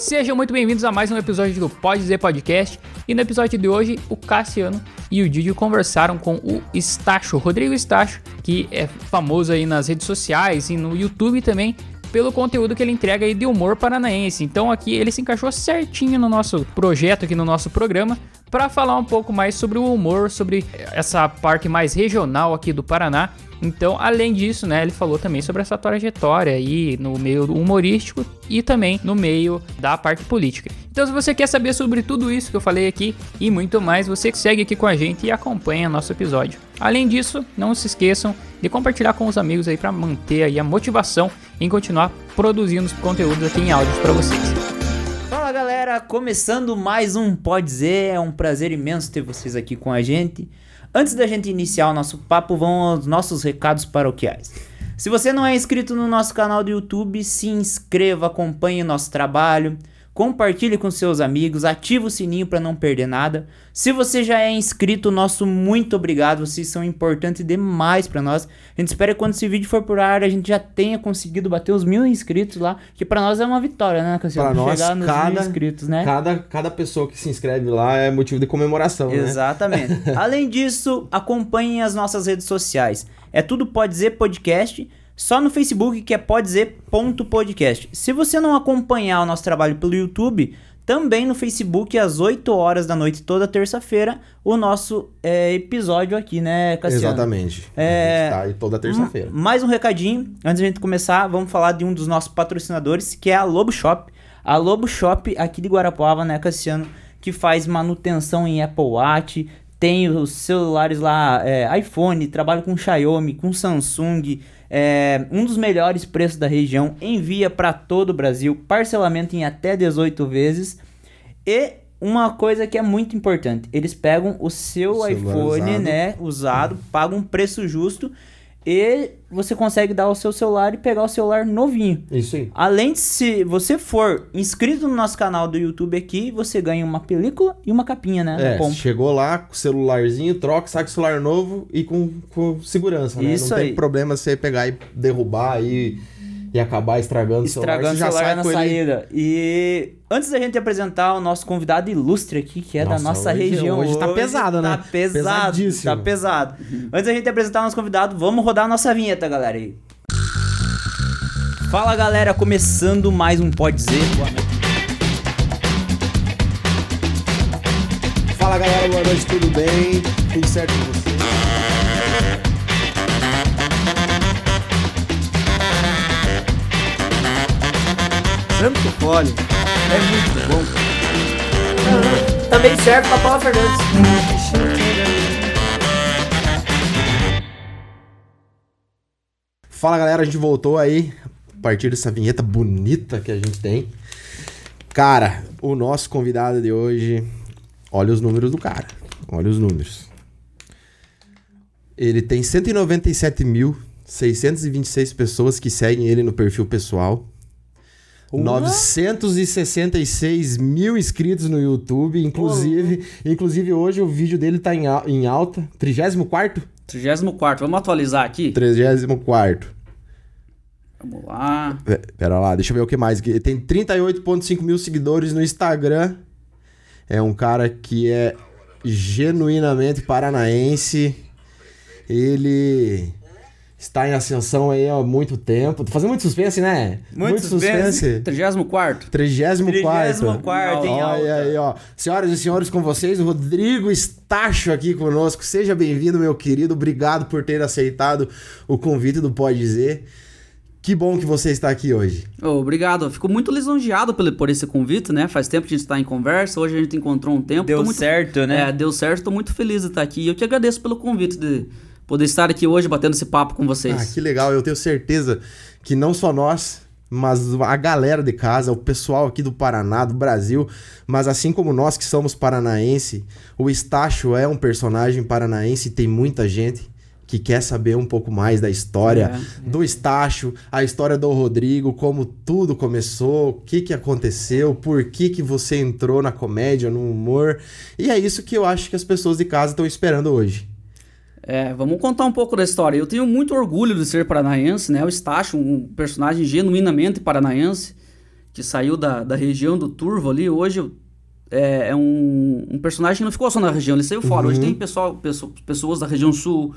Sejam muito bem-vindos a mais um episódio do Pode Dizer Podcast. E no episódio de hoje, o Cassiano e o Didi conversaram com o Estacho, Rodrigo Estacho, que é famoso aí nas redes sociais e no YouTube também pelo conteúdo que ele entrega aí de humor paranaense. Então aqui ele se encaixou certinho no nosso projeto aqui no nosso programa para falar um pouco mais sobre o humor, sobre essa parte mais regional aqui do Paraná. Então, além disso, né, ele falou também sobre essa trajetória aí no meio humorístico e também no meio da parte política. Então, se você quer saber sobre tudo isso que eu falei aqui e muito mais, você segue aqui com a gente e acompanha nosso episódio. Além disso, não se esqueçam de compartilhar com os amigos aí para manter aí a motivação em continuar produzindo os conteúdos aqui em áudios para vocês. Fala galera, começando mais um Pode Dizer, é um prazer imenso ter vocês aqui com a gente. Antes da gente iniciar o nosso papo, vão os nossos recados paroquiais. Se você não é inscrito no nosso canal do YouTube, se inscreva, acompanhe o nosso trabalho, compartilhe com seus amigos, ative o sininho para não perder nada. Se você já é inscrito, nosso muito obrigado, vocês são importantes demais para nós. A gente espera que quando esse vídeo for por ar, a gente já tenha conseguido bater os mil inscritos lá, que para nós é uma vitória, né, Cassiano? Para nós, Chegar nos cada, mil inscritos, né? Cada, cada pessoa que se inscreve lá é motivo de comemoração, né? Exatamente. né? Além disso, acompanhem as nossas redes sociais. É tudo Pode Dizer Podcast só no Facebook, que é podzer.podcast. Se você não acompanhar o nosso trabalho pelo YouTube, também no Facebook, às 8 horas da noite, toda terça-feira, o nosso é, episódio aqui, né, Cassiano? Exatamente. É... tá aí toda terça-feira. Mais um recadinho, antes de a gente começar, vamos falar de um dos nossos patrocinadores, que é a Lobo Shop. A Lobo Shop aqui de Guarapuava, né, Cassiano? Que faz manutenção em Apple Watch, tem os celulares lá, é, iPhone, trabalha com Xiaomi, com Samsung, é, um dos melhores preços da região, envia para todo o Brasil, parcelamento em até 18 vezes. E uma coisa que é muito importante, eles pegam o seu Celular iPhone, usado. né, usado, pagam um preço justo e você consegue dar o seu celular e pegar o celular novinho. Isso aí. Além de se você for inscrito no nosso canal do YouTube aqui, você ganha uma película e uma capinha, né? É, chegou lá com o celularzinho, troca, sai com o celular novo e com, com segurança, né? Isso Não tem aí. problema você pegar e derrubar aí e acabar estragando, Estragando o o celular. celular na com ele- saída. E antes da gente apresentar o nosso convidado ilustre aqui, que é da Nossa, nossa hoje- região. hoje tá pesado, né? Tá pesado. Pesadíssimo. Tá pesado. Antes da gente apresentar o nosso convidado, vamos rodar a nossa vinheta, galera. aí. Fala, galera. Começando mais um Pode Dizer. Boa noite. Fala galera, boa noite, tudo bem? Tudo certo com você? Poli. É muito bom. Também serve pra Paula Fernandes. Fala galera, a gente voltou aí a partir dessa vinheta bonita que a gente tem. Cara, o nosso convidado de hoje, olha os números do cara. Olha os números. Ele tem 197.626 pessoas que seguem ele no perfil pessoal. 966 mil inscritos no YouTube. Inclusive, inclusive hoje o vídeo dele tá em, em alta. 34? 34. Vamos atualizar aqui? 34. Vamos lá. Pe- Pera lá, deixa eu ver o que mais. Ele tem 38,5 mil seguidores no Instagram. É um cara que é genuinamente paranaense. Ele está em ascensão aí há muito tempo. Tô fazendo muito suspense, né? Muito suspense. 34. 34. 34 em Olha alta. aí, ó. Senhoras e senhores, com vocês, o Rodrigo Estacho aqui conosco. Seja bem-vindo, meu querido. Obrigado por ter aceitado o convite do Pode Dizer. Que bom que você está aqui hoje. Ô, obrigado. Eu Fico muito lisonjeado por esse convite, né? Faz tempo que a gente tá em conversa. Hoje a gente encontrou um tempo. Deu muito- certo, né? É, deu certo. Tô muito feliz de estar aqui. E eu que agradeço pelo convite de poder estar aqui hoje batendo esse papo com vocês. Ah, que legal. Eu tenho certeza que não só nós, mas a galera de casa, o pessoal aqui do Paraná, do Brasil, mas assim como nós que somos paranaense, o Estácio é um personagem paranaense e tem muita gente que quer saber um pouco mais da história do Estácio, a história do Rodrigo, como tudo começou, o que que aconteceu, por que que você entrou na comédia, no humor. E é isso que eu acho que as pessoas de casa estão esperando hoje. É, vamos contar um pouco da história. Eu tenho muito orgulho de ser paranaense, né? O Estácio, um personagem genuinamente paranaense. que saiu da, da região do Turvo ali, hoje é, é um, um personagem que não ficou só na região, ele saiu fora. Hoje tem pessoal, pessoa- pessoas da região sul,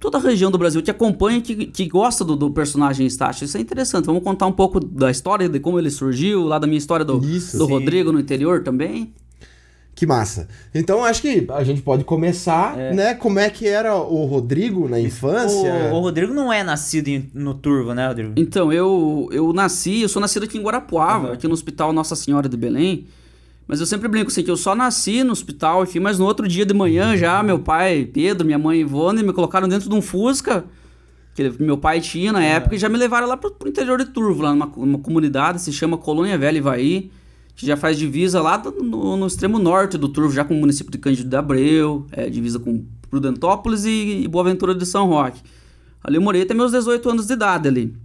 toda a região do Brasil que acompanha, que, que gosta do, do personagem Estácio. Isso é interessante. Vamos contar um pouco da história, de como ele surgiu, lá da minha história do, Isso, do sim. Rodrigo no interior também. Que massa. Então acho que a gente pode começar, É. né? Como é que era o Rodrigo na infância? O, o Rodrigo não é nascido em- no Turvo, né, Rodrigo? Então, eu, eu nasci, eu sou nascido aqui em Guarapuava, Uhum. aqui no Hospital Nossa Senhora de Belém. Mas eu sempre brinco assim, que eu só nasci no hospital aqui, mas no outro dia de manhã já, meu pai, Pedro, minha mãe, Ivone, me colocaram dentro de um Fusca, que meu pai tinha na época, e já me levaram lá pro, pro interior de Turvo, lá numa, numa comunidade, se chama Colônia Velha Ivaí, que já faz divisa lá no, no extremo norte do Turvo, já com o município de Cândido de Abreu, é, divisa com Prudentópolis e, e Boaventura de São Roque. Ali eu morei até meus 18 anos de idade ali.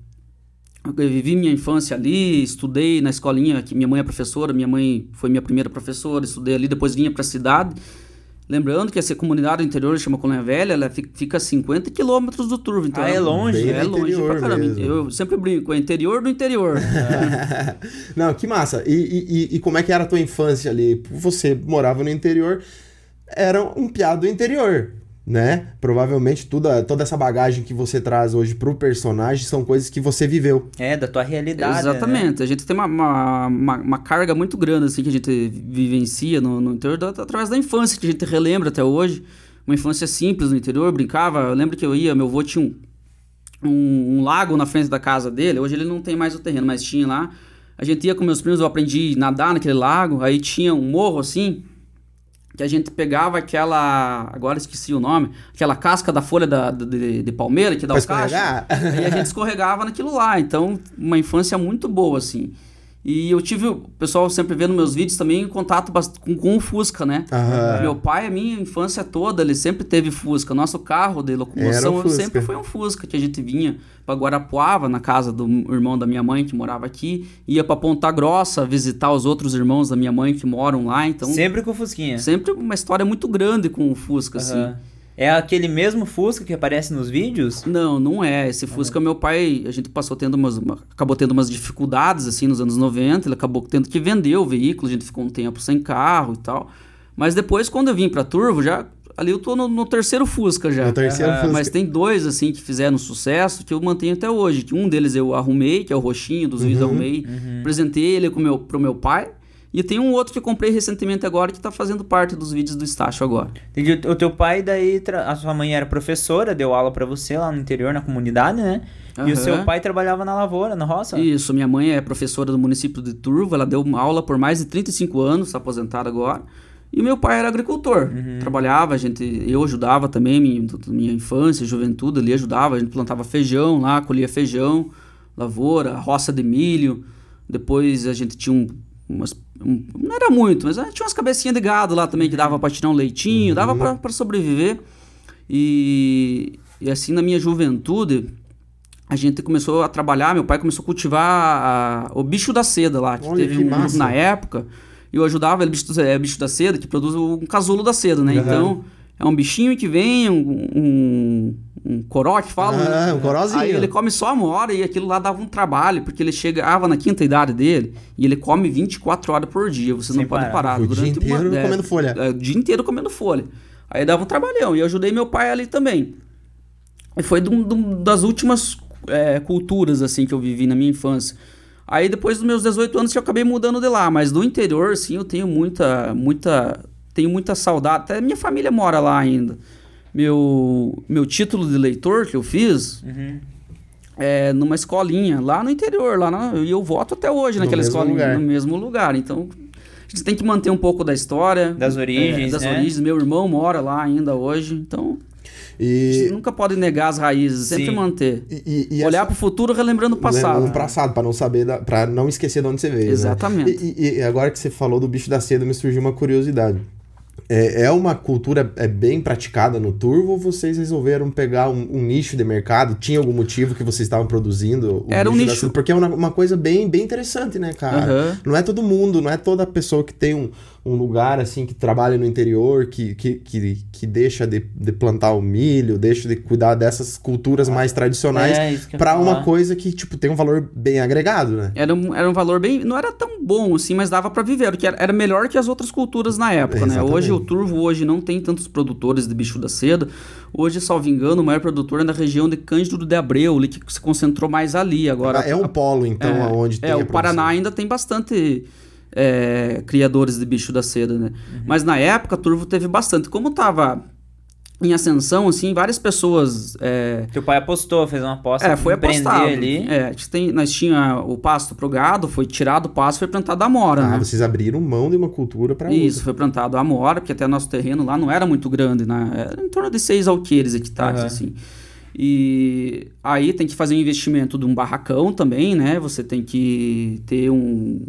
Eu vivi minha infância ali, estudei na escolinha, que minha mãe é professora, minha mãe foi minha primeira professora, estudei ali, depois vinha pra cidade. Lembrando que essa comunidade do interior chama Colônia Velha, ela fi- fica a 50 quilômetros do Turvo. Então Ah, é longe? Bem É longe pra caramba. mesmo. Eu sempre brinco, é interior do interior. Não, que massa. E, e- e- e como é que era a tua infância ali? Você morava no interior, era um piado do interior, né? Provavelmente toda, toda essa bagagem que você traz hoje pro personagem são coisas que você viveu. É, da tua realidade. Exatamente. A gente tem uma, uma, uma, uma carga muito grande assim que a gente vivencia no, no interior da- através da infância, que a gente relembra até hoje. Uma infância simples no interior, brincava. Eu lembro que eu ia, meu avô tinha um, um, um lago na frente da casa dele. Hoje ele não tem mais o terreno, mas tinha lá. A gente ia com meus primos, eu aprendi a nadar naquele lago. Aí tinha um morro assim, que a gente pegava aquela. Agora esqueci o nome. Aquela casca da folha da, de, de palmeira que dá Pra o cacho. Aí a gente escorregava naquilo lá. Então, uma infância muito boa, assim. E eu tive, o pessoal sempre vendo meus vídeos também, em contato com, com o Fusca, né? Aham. Meu pai, a minha infância toda, ele sempre teve Fusca. Nosso carro de locomoção sempre foi um Fusca, que a gente vinha pra Guarapuava, na casa do irmão da minha mãe, que morava aqui. Ia pra Ponta Grossa visitar os outros irmãos da minha mãe que moram lá. Então, Sempre com o Fusquinha. sempre uma história muito grande com o Fusca, assim. É aquele mesmo Fusca que aparece nos vídeos? Não, não é. Esse Fusca, meu pai, a gente passou tendo umas. uma- acabou tendo umas dificuldades, assim, nos anos 90. Ele acabou tendo que vender o veículo, a gente ficou um tempo sem carro e tal. Mas depois, quando eu vim pra Turvo, já. Ali eu tô no, no terceiro Fusca já. No terceiro. Fusca. Mas tem dois, assim, que fizeram sucesso que eu mantenho até hoje. Que Um deles eu arrumei, que é o roxinho dos vídeos, arrumei. Apresentei ele com meu, pro meu pai. E tem um outro que eu comprei recentemente agora que tá fazendo parte dos vídeos do Estácio agora. Entendi. O teu pai, daí, a sua mãe era professora, deu aula pra você lá no interior, na comunidade, né? E o seu pai trabalhava na lavoura, na roça? Isso, minha mãe é professora do município de Turvo, ela deu aula por mais de 35 anos, está aposentada agora. E meu pai era agricultor, trabalhava, a gente, eu ajudava também, minha, minha infância, juventude, ele ajudava, a gente plantava feijão lá, colhia feijão, lavoura, roça de milho. Depois a gente tinha um, umas, um- não era muito, mas ah, tinha umas cabecinhas de gado lá também que dava para tirar um leitinho, dava para sobreviver. E, e assim na minha juventude, a gente começou a trabalhar, meu pai começou a cultivar a- o bicho da seda lá, que Olha, teve que um, massa. na época. E eu ajudava ele, bicho, é, bicho da seda, que produz um casulo da seda, né? Então, é um bichinho que vem, um, um, um coró que fala, Ah, né? um corozinho. Aí ele come só uma hora e aquilo lá dava um trabalho, porque ele chegava na quinta idade dele e ele come 24 horas por dia, você Sem não pode parar. parar. O dia durante uma- inteiro é, comendo folha. é, o dia inteiro comendo folha. Aí dava um trabalhão. E eu ajudei meu pai ali também. E foi de um- de um- das últimas é, culturas, assim, que eu vivi na minha infância. Aí depois dos meus 18 anos eu acabei mudando de lá. Mas do interior, sim, eu tenho muita, muita... Tenho muita saudade. Até minha família mora lá ainda. Meu, meu título de leitor que eu fiz... Uhum. É, numa escolinha, lá no interior, lá na, e eu voto até hoje No naquela escolinha, lugar. no mesmo lugar. Então, a gente tem que manter um pouco da história. Das origens, é, das né? origens. Meu irmão mora lá ainda hoje, então a gente E, nunca pode negar as raízes, sempre Sim. manter. e, e, e Olhar essa- pro futuro relembrando o passado. No passado, pra não saber, da, pra não esquecer de onde você veio. né? Exatamente. E, e- e agora que você falou do bicho da seda, me surgiu uma curiosidade. É, é uma cultura é bem praticada no turvo ou vocês resolveram pegar um, um nicho de mercado? Tinha algum motivo que vocês estavam produzindo? o Era um bicho da nicho. seda? Porque é uma, uma coisa bem, bem interessante, né, cara? Aham. Não é todo mundo, não é toda pessoa que tem um, um lugar assim que trabalha no interior, que, que, que, que deixa de, de plantar o milho, deixa de cuidar dessas culturas mais tradicionais É, pra uma coisa que, tipo, tem um valor bem agregado, né? Era um, era um valor bem. Não era tão bom assim, mas dava pra viver. Porque era, era melhor que as outras culturas na época, né? Exatamente. Hoje o turvo hoje não tem tantos produtores de bicho da seda. Hoje, salvo engano, o maior produtor é na região de Cândido de Abreu, que se concentrou mais ali. Agora, é um polo, então, é, aonde tem É, o Paraná ainda tem bastante é, criadores de bicho da seda, né? Mas na época, Turvo teve bastante. Como tava em ascensão, assim, várias pessoas... É, Teu pai apostou, fez uma aposta. é, foi apostado. ali. É, a gente tem, nós tinha o pasto pro gado, foi tirado o pasto, foi plantado a amora, Ah, né? vocês abriram mão de uma cultura Isso, outra. foi plantado a amora, porque até nosso terreno lá não era muito grande, né? Era em torno de seis alqueires hectares, Aham. assim. E aí tem que fazer um investimento de um barracão também, né? Você tem que ter um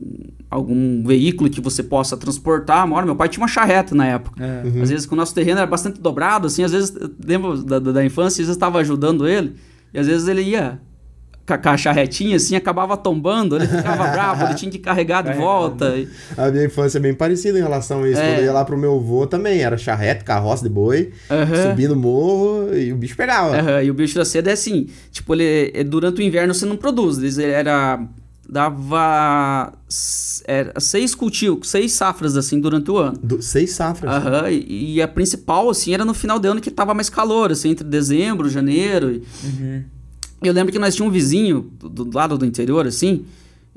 algum veículo que você possa transportar a amora. Meu pai tinha uma charreta na época. É. Uhum. Às vezes que o nosso terreno era bastante dobrado, assim, às vezes, eu lembro da, da da infância, às vezes eu estava ajudando ele, e às vezes ele ia com a, com a charretinha, assim, acabava tombando, ele ficava bravo, ele tinha que carregar de volta. A minha infância é bem parecida em relação a isso. É. Quando eu ia lá pro meu avô também, era charrete, carroça de boi, Aham. subindo o morro e o bicho pegava. Aham, e o bicho da seda é assim, tipo, ele é- durante o inverno você não produz, ele era dava era seis cultivos, seis safras assim durante o ano. Do- seis safras. Aham, e, e a principal assim era no final de ano que tava mais calor, assim, entre dezembro, janeiro. e- Uhum. Eu lembro que nós tínhamos um vizinho do, do lado do interior assim,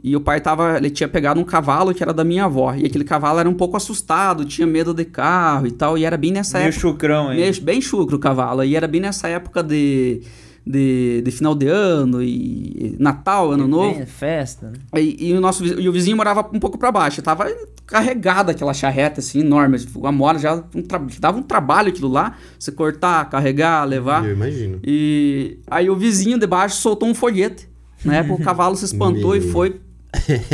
e o pai tava, ele tinha pegado um cavalo que era da minha avó, e aquele cavalo era um pouco assustado, tinha medo de carro e tal, e era bem nessa Meio época chucrão aí. Meio- bem chucro o cavalo. E era bem nessa época de, de, de final de ano e Natal, Ano Novo. Vem, Festa. né? E, e o nosso e o vizinho morava um pouco pra baixo. Tava carregada aquela charreta assim, enorme. A mora já um tra- dava um trabalho aquilo lá. Você cortar, carregar, levar. Eu imagino. E aí o vizinho de baixo soltou um folhete. Na época o cavalo se espantou e foi.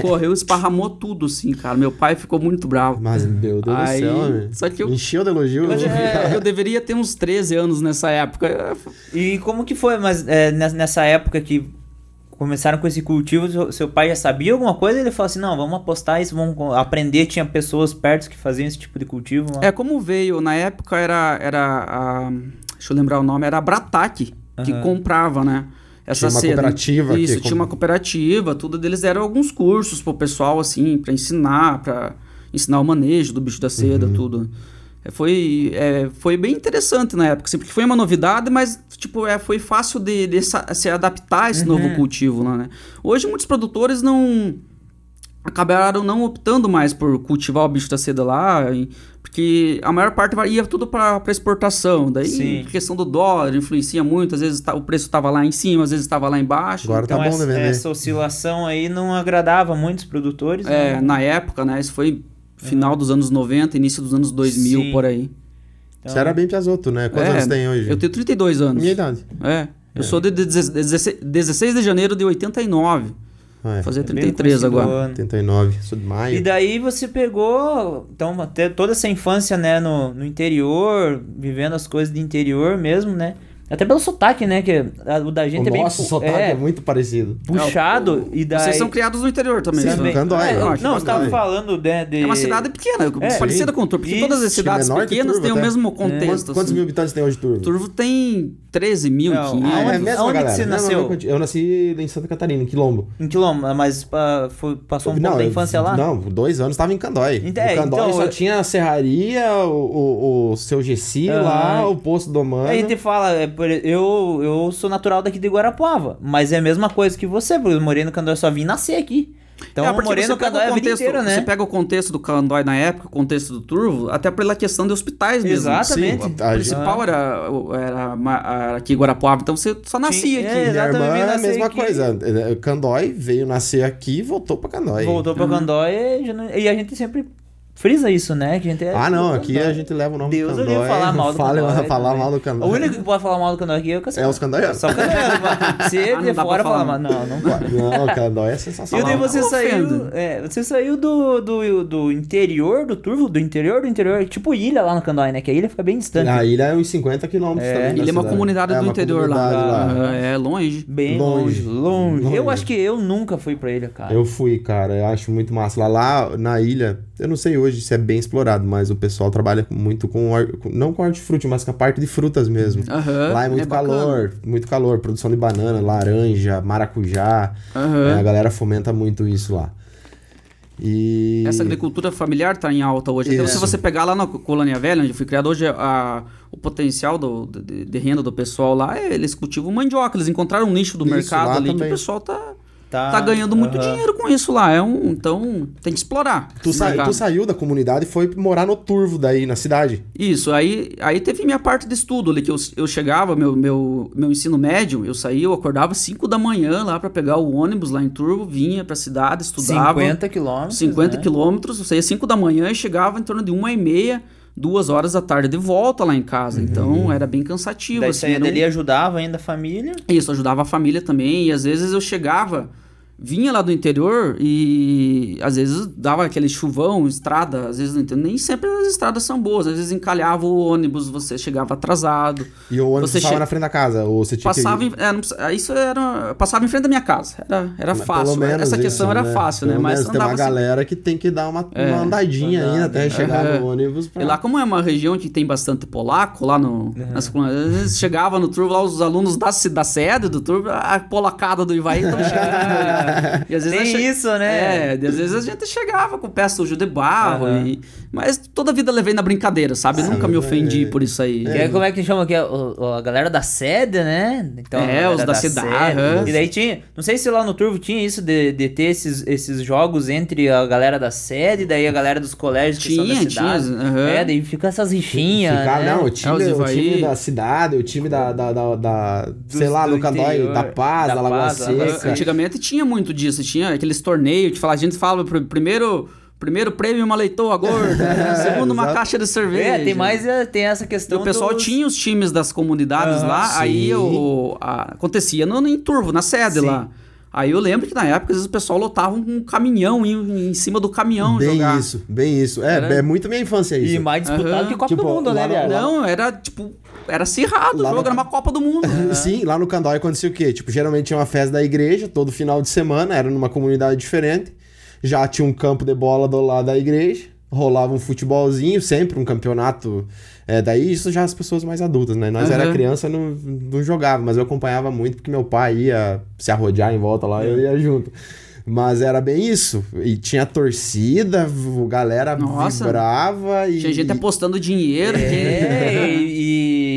Correu, esparramou tudo, assim, cara. Meu pai ficou muito bravo. Mas, meu Deus Aí, do céu, né? só que eu- Encheu de elogio. Mas é- Eu deveria ter uns 13 anos nessa época. E como que foi, mas é, nes- nessa época que começaram com esse cultivo, seu, seu pai já sabia alguma coisa? Ele falou assim, não, vamos apostar isso, vamos aprender. Tinha pessoas perto que faziam esse tipo de cultivo. lá. É como veio, na época era, era a, deixa eu lembrar o nome, era a Bratac que comprava, né? Essa Tinha uma seda. cooperativa Isso, que tinha uma cooperativa, tudo deles deram alguns cursos pro pessoal, assim, pra ensinar, pra ensinar o manejo do bicho da seda, Uhum. tudo. É, foi, é, foi bem interessante na época, assim, porque foi uma novidade, mas tipo, é, foi fácil de, de sa- se adaptar a esse Uhum. novo cultivo né? Hoje muitos produtores não acabaram não optando mais por cultivar o bicho da seda lá, e- porque a maior parte ia tudo para exportação. Daí Sim. a questão do dólar influencia muito, às vezes tá- o preço estava lá em cima, às vezes estava lá embaixo. Agora Então tá bom essa, vender. essa oscilação aí não agradava muitos produtores. É, né? na época, né? Isso foi final dos anos 90, início dos anos 2000, Sim. por aí. Então, Você era bem piazoto, né? Quantos É, anos tem hoje? Eu tenho 32 anos. Minha idade. É. Eu sou de 16 16 de janeiro de 89. É. Fazer é bem 33 conhecido agora. o ano. 89. Sou de maio. E daí você pegou, então, até toda essa infância, né, no, no interior, vivendo as coisas de interior mesmo, né? Até pelo sotaque, né, que a- o da gente o é bem nosso pu- sotaque é, é, muito parecido. puxado e daí... Vocês são criados no interior também. Sim, né? também. Candói, É, eu não, você tava falando né, de... É uma cidade pequena, É, parecida sim. com Turvo, porque Isso. todas as cidades menor que pequenas Turvo têm o até. mesmo Quantos, contexto. quantos assim. mil habitantes tem hoje, Turvo? Turvo tem 13.500. Não, Ah, é Aonde- a mesma aonde galera. você Não, nasceu? não, Eu nasci em Santa Catarina, em Quilombo. Em Quilombo, mas ah, foi, passou um pouco da eu- infância lá? Não, dois anos tava em Candói. Então, é, Candói então, só eu- tinha a serraria, o, o, o seu Gessi Aham. lá, o posto do Mano. A gente fala, é, eu, eu sou natural daqui de Guarapuava, mas é a mesma coisa que você, porque eu morei no Candói, só vim nascer aqui. Então É, morei você no pega Candói o a vida contexto- inteira, né? Você pega o contexto do Candói na época, o contexto do Turvo, até pela questão de hospitais mesmo. Exatamente. Sim, O a- principal era, era, era aqui em Guarapuava, então você só nascia Tinha- aqui. é, Minha irmã é a mesma aqui. coisa. É, Candói veio nascer aqui e voltou pra Candói. Voltou pra Candói já não- e a gente sempre frisa isso, né? Que a gente é Ah, não, aqui Candói. a gente leva o nome Deus do eu Candói. ia falar mal do Fala- Candói falar também. mal do Candói. O único que pode falar mal do Candói aqui é o Cassiano. É os Candóianos. Só o Candóiano. Se ele Ah, de fora falar mal. Não, não pode. Não, o Candói é E sensacional. daí você Não saiu, ofendo. é, você saiu do, do, do interior do Turvo, do interior do interior, tipo ilha lá no Candói, né? Que a ilha fica bem distante. A ilha é uns 50 quilômetros É. também. Ele é uma comunidade É do uma interior lá. comunidade lá. Ah, É longe. Bem longe, Longe. longe, Longe. Eu acho que eu nunca fui pra ilha, cara. Eu fui, cara, eu acho muito massa. Lá, lá na ilha, eu não sei hoje isso é bem explorado, mas o pessoal trabalha muito com, com- não com hortifruti, mas com a parte de frutas mesmo. Aham, Lá é muito bacana. calor, muito calor, produção de banana, laranja, maracujá. É, a galera fomenta muito isso lá. E Essa agricultura familiar tá em alta hoje. Então, se você pegar lá na Colônia Velha, onde eu fui criado hoje, a- o potencial do, de, de renda do pessoal lá, é, eles cultivam mandioca. Eles encontraram um nicho do Isso, mercado ali que o também. pessoal tá, Tá, tá ganhando muito dinheiro com isso lá. É um, então, tem que explorar. tu, sa- tu saiu da comunidade e foi morar no Turvo daí, na cidade. Isso, aí, aí teve minha parte de estudo ali, que eu, eu chegava, meu, meu, meu ensino médio, eu saía, eu acordava 5 da manhã lá pra pegar o ônibus lá em Turvo, vinha pra cidade, estudava. 50 quilômetros. 50 né? quilômetros, eu saía 5 da manhã e chegava em torno de uma e meia, duas horas da tarde de volta lá em casa. Então era bem cansativo. Daí assim, saía um- dali ajudava ainda a família. Isso, ajudava a família também. E às vezes eu chegava, vinha lá do interior e às vezes dava aquele chuvão, estrada, às vezes nem sempre as estradas são boas. Às vezes encalhava o ônibus, você chegava atrasado. E o ônibus passava che- na frente da casa, ou você tinha Passava que... em, é, isso era passava em frente da minha casa. Era, era Mas fácil. pelo menos Essa questão isso, era fácil, né? Pelo Mas menos tem uma assim- galera que tem que dar uma, É. uma andadinha Andada, ainda até chegar Aham. no ônibus. Pra... E lá, como é uma região que tem bastante polaco, lá no. Nas, às vezes chegava no turvo lá, os alunos da, da sede do turvo, a polacada do Ivaí estão chegando. e às vezes Tem che- isso, né? É, às vezes a gente chegava com o pé sujo de barro. Aham. e- mas toda a vida levei na brincadeira, sabe? Nunca me ofendi por isso aí. E aí, como é que chama aqui? O- o- A galera da sede, né? Então, É, os da cidade, aham. E daí tinha. Não sei se lá no Turvo tinha isso de, de ter esses, esses jogos entre a galera da sede e daí a galera dos colégios que são da Tinha, cidade. tinha, aham. É, daí fica essas rixinhas. Ficar, né? não, o É, time, os o time da cidade, o time da, da, da, da- sei lá, do interior, da Paz, da da, Lagoa. Seca. Antigamente tinha muito disso, tinha aqueles torneios que fala, a gente fala pr- primeiro, primeiro prêmio uma leitoa gorda, né? segundo uma exato. caixa de cerveja. É, tem mais é, tem essa E questão o pessoal dos- tinha os times das comunidades Aham, lá, aí sim. o, a- acontecia no, em Turvo, na sede Sim. lá. Aí eu lembro que na época, às vezes o pessoal lotava um caminhão em, em cima do caminhão Bem jogar. isso, bem isso. É, Era- é muito minha infância isso. E mais disputado Aham. que Copa Tipo, do Mundo, né, velho? Não, era tipo, era acirrado Lá o jogo, no- era uma Copa do Mundo. Sim, lá no Candói acontecia o quê? Tipo, geralmente tinha uma festa da igreja, todo final de semana, era numa comunidade diferente. Já tinha um campo de bola do lado da igreja, rolava um futebolzinho, sempre um campeonato. É, daí isso já as pessoas mais adultas, né? Nós Aham. era criança, não, não jogava, mas eu acompanhava muito porque meu pai ia se arrodear em volta lá, eu ia junto. Mas era bem isso. E tinha torcida, a galera Nossa. vibrava e. Tinha gente apostando dinheiro. que- É, e,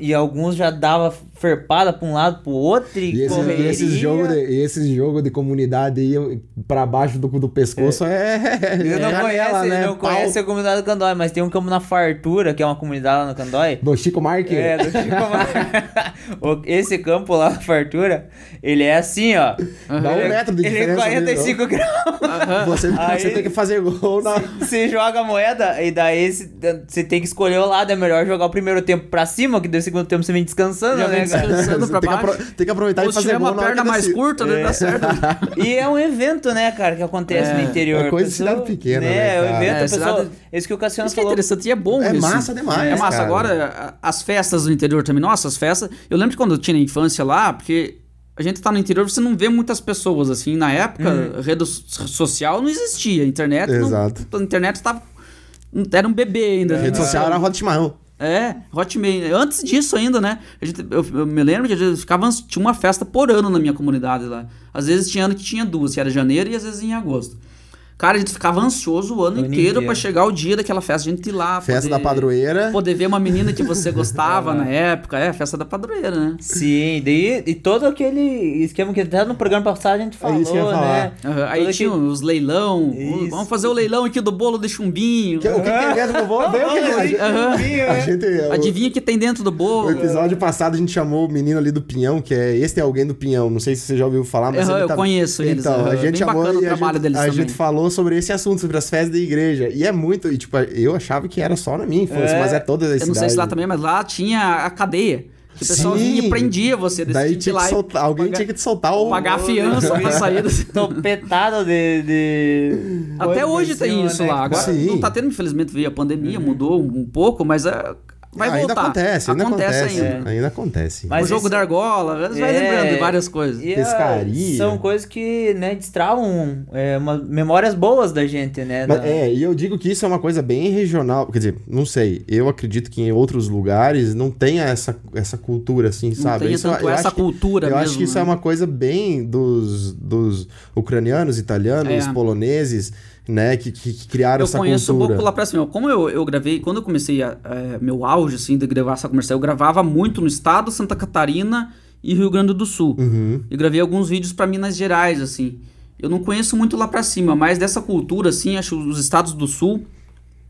e, alguns já dava ferpada pra um lado pro outro e, E esse- correria. e esses jogos de, e esses jogo de comunidade aí pra baixo do, do pescoço é. Eu não, é conheço, né? não Pau. conheço a comunidade do Candói, mas tem um campo na Fartura, que é uma comunidade lá no Candói. Do Chico Marque? É, do Chico Mar- O- Esse campo lá na Fartura, ele é assim, ó. Dá um é- metro de Ele é diferença. 45 graus. Você, Aí- você tem que fazer gol na. Você joga a moeda e daí você- você tem que escolher o lado. É melhor jogar o primeiro tempo pra cima, que daí o segundo tempo você vem descansando, Já né? Descansando pra tem, que baixo. tem que aproveitar Ou e se fazer tiver gol uma perna mais desce. curta, né? Dá certo. E é um evento, né, cara, que acontece É, no interior. é coisa de Pessoa- cidade pequena, né? né, É, o evento, É, a pessoa... cidade- Esse que o Cassiano Isso que é falou. interessante e é bom É isso. massa demais, É massa. cara. Agora, as festas do interior também. Nossa, as festas... Eu lembro que quando eu tinha na infância lá, porque a gente tá no interior, você não vê muitas pessoas, assim. Na época, Uhum. rede so- social não existia. Internet... Exato. Não, a internet tava... Era um bebê ainda. A rede social era a roda de chimarrão. É, Hotmail. Antes disso ainda, né? Gente, eu, eu me lembro que a gente ficava, tinha uma festa por ano na minha comunidade lá. Às vezes tinha ano que tinha duas, que era janeiro e às vezes em agosto. Cara, a gente ficava ansioso o ano O ano inteiro inteiro. pra chegar o dia daquela festa. A gente ir lá. Festa poder- da padroeira. Poder ver uma menina que você gostava na época. É, festa da padroeira, né? Sim, daí, e todo aquele esquema que até no programa passado a gente falou, É isso que eu ia falar. né? Aham, Aí Todo tinha aquele- os leilão. Isso. Vamos fazer o leilão aqui do bolo de chumbinho. Que- o que, que tem dentro do bolo? Gente. o- Adivinha o que tem dentro do O bolo. episódio passado a gente chamou o menino ali do Pinhão, que é. Esse é alguém do Pinhão. Não sei se você já ouviu falar, mas. Ele eu tá- conheço eles, Então, aham. a gente Bem chamou bacana o a, trabalho gente, deles a também. gente falou sobre esse assunto, sobre as festas da igreja. E é muito. E, tipo, eu achava que era só na minha infância, É. mas é todas as Eu não sei se lá também, mas lá tinha a cadeia. Que o pessoal Sim. vinha e prendia você. Daí decidia tinha lá soltar, alguém pagar- tinha que te soltar o. Pagar a fiança pra sair. desse- Topetado de. de... Até hoje em tem cima, isso né, lá. Agora Sim. não tá tendo, infelizmente, veio a pandemia, mudou um, um pouco, mas a, vai ainda voltar. acontece, ainda acontece. ainda. Ainda acontece. Mas o jogo esse- da argola, vai É, lembrando de várias coisas. E, ah, Pescaria. São coisas que, né, destravam é, uma- memórias boas da gente, né? Mas, da- é, e eu digo que isso é uma coisa bem regional. Quer dizer, não sei. Eu acredito que em outros lugares não tenha essa, essa cultura, assim, Não sabe? tem Isso, tanto eu essa acho que- cultura Eu mesmo. acho que isso né? é uma coisa bem dos, dos ucranianos, italianos, É. poloneses, né? Que, que- que criaram Eu essa conheço um cultura. pouco lá pra cima. Como eu, eu gravei, quando eu comecei a, é, meu auge, assim, de gravar essa comercial, eu gravava muito no estado, Santa Catarina e Rio Grande do Sul. Uhum. Eu gravei alguns vídeos pra Minas Gerais, assim. Eu não conheço muito lá pra cima, mas dessa cultura, assim, acho os estados do sul,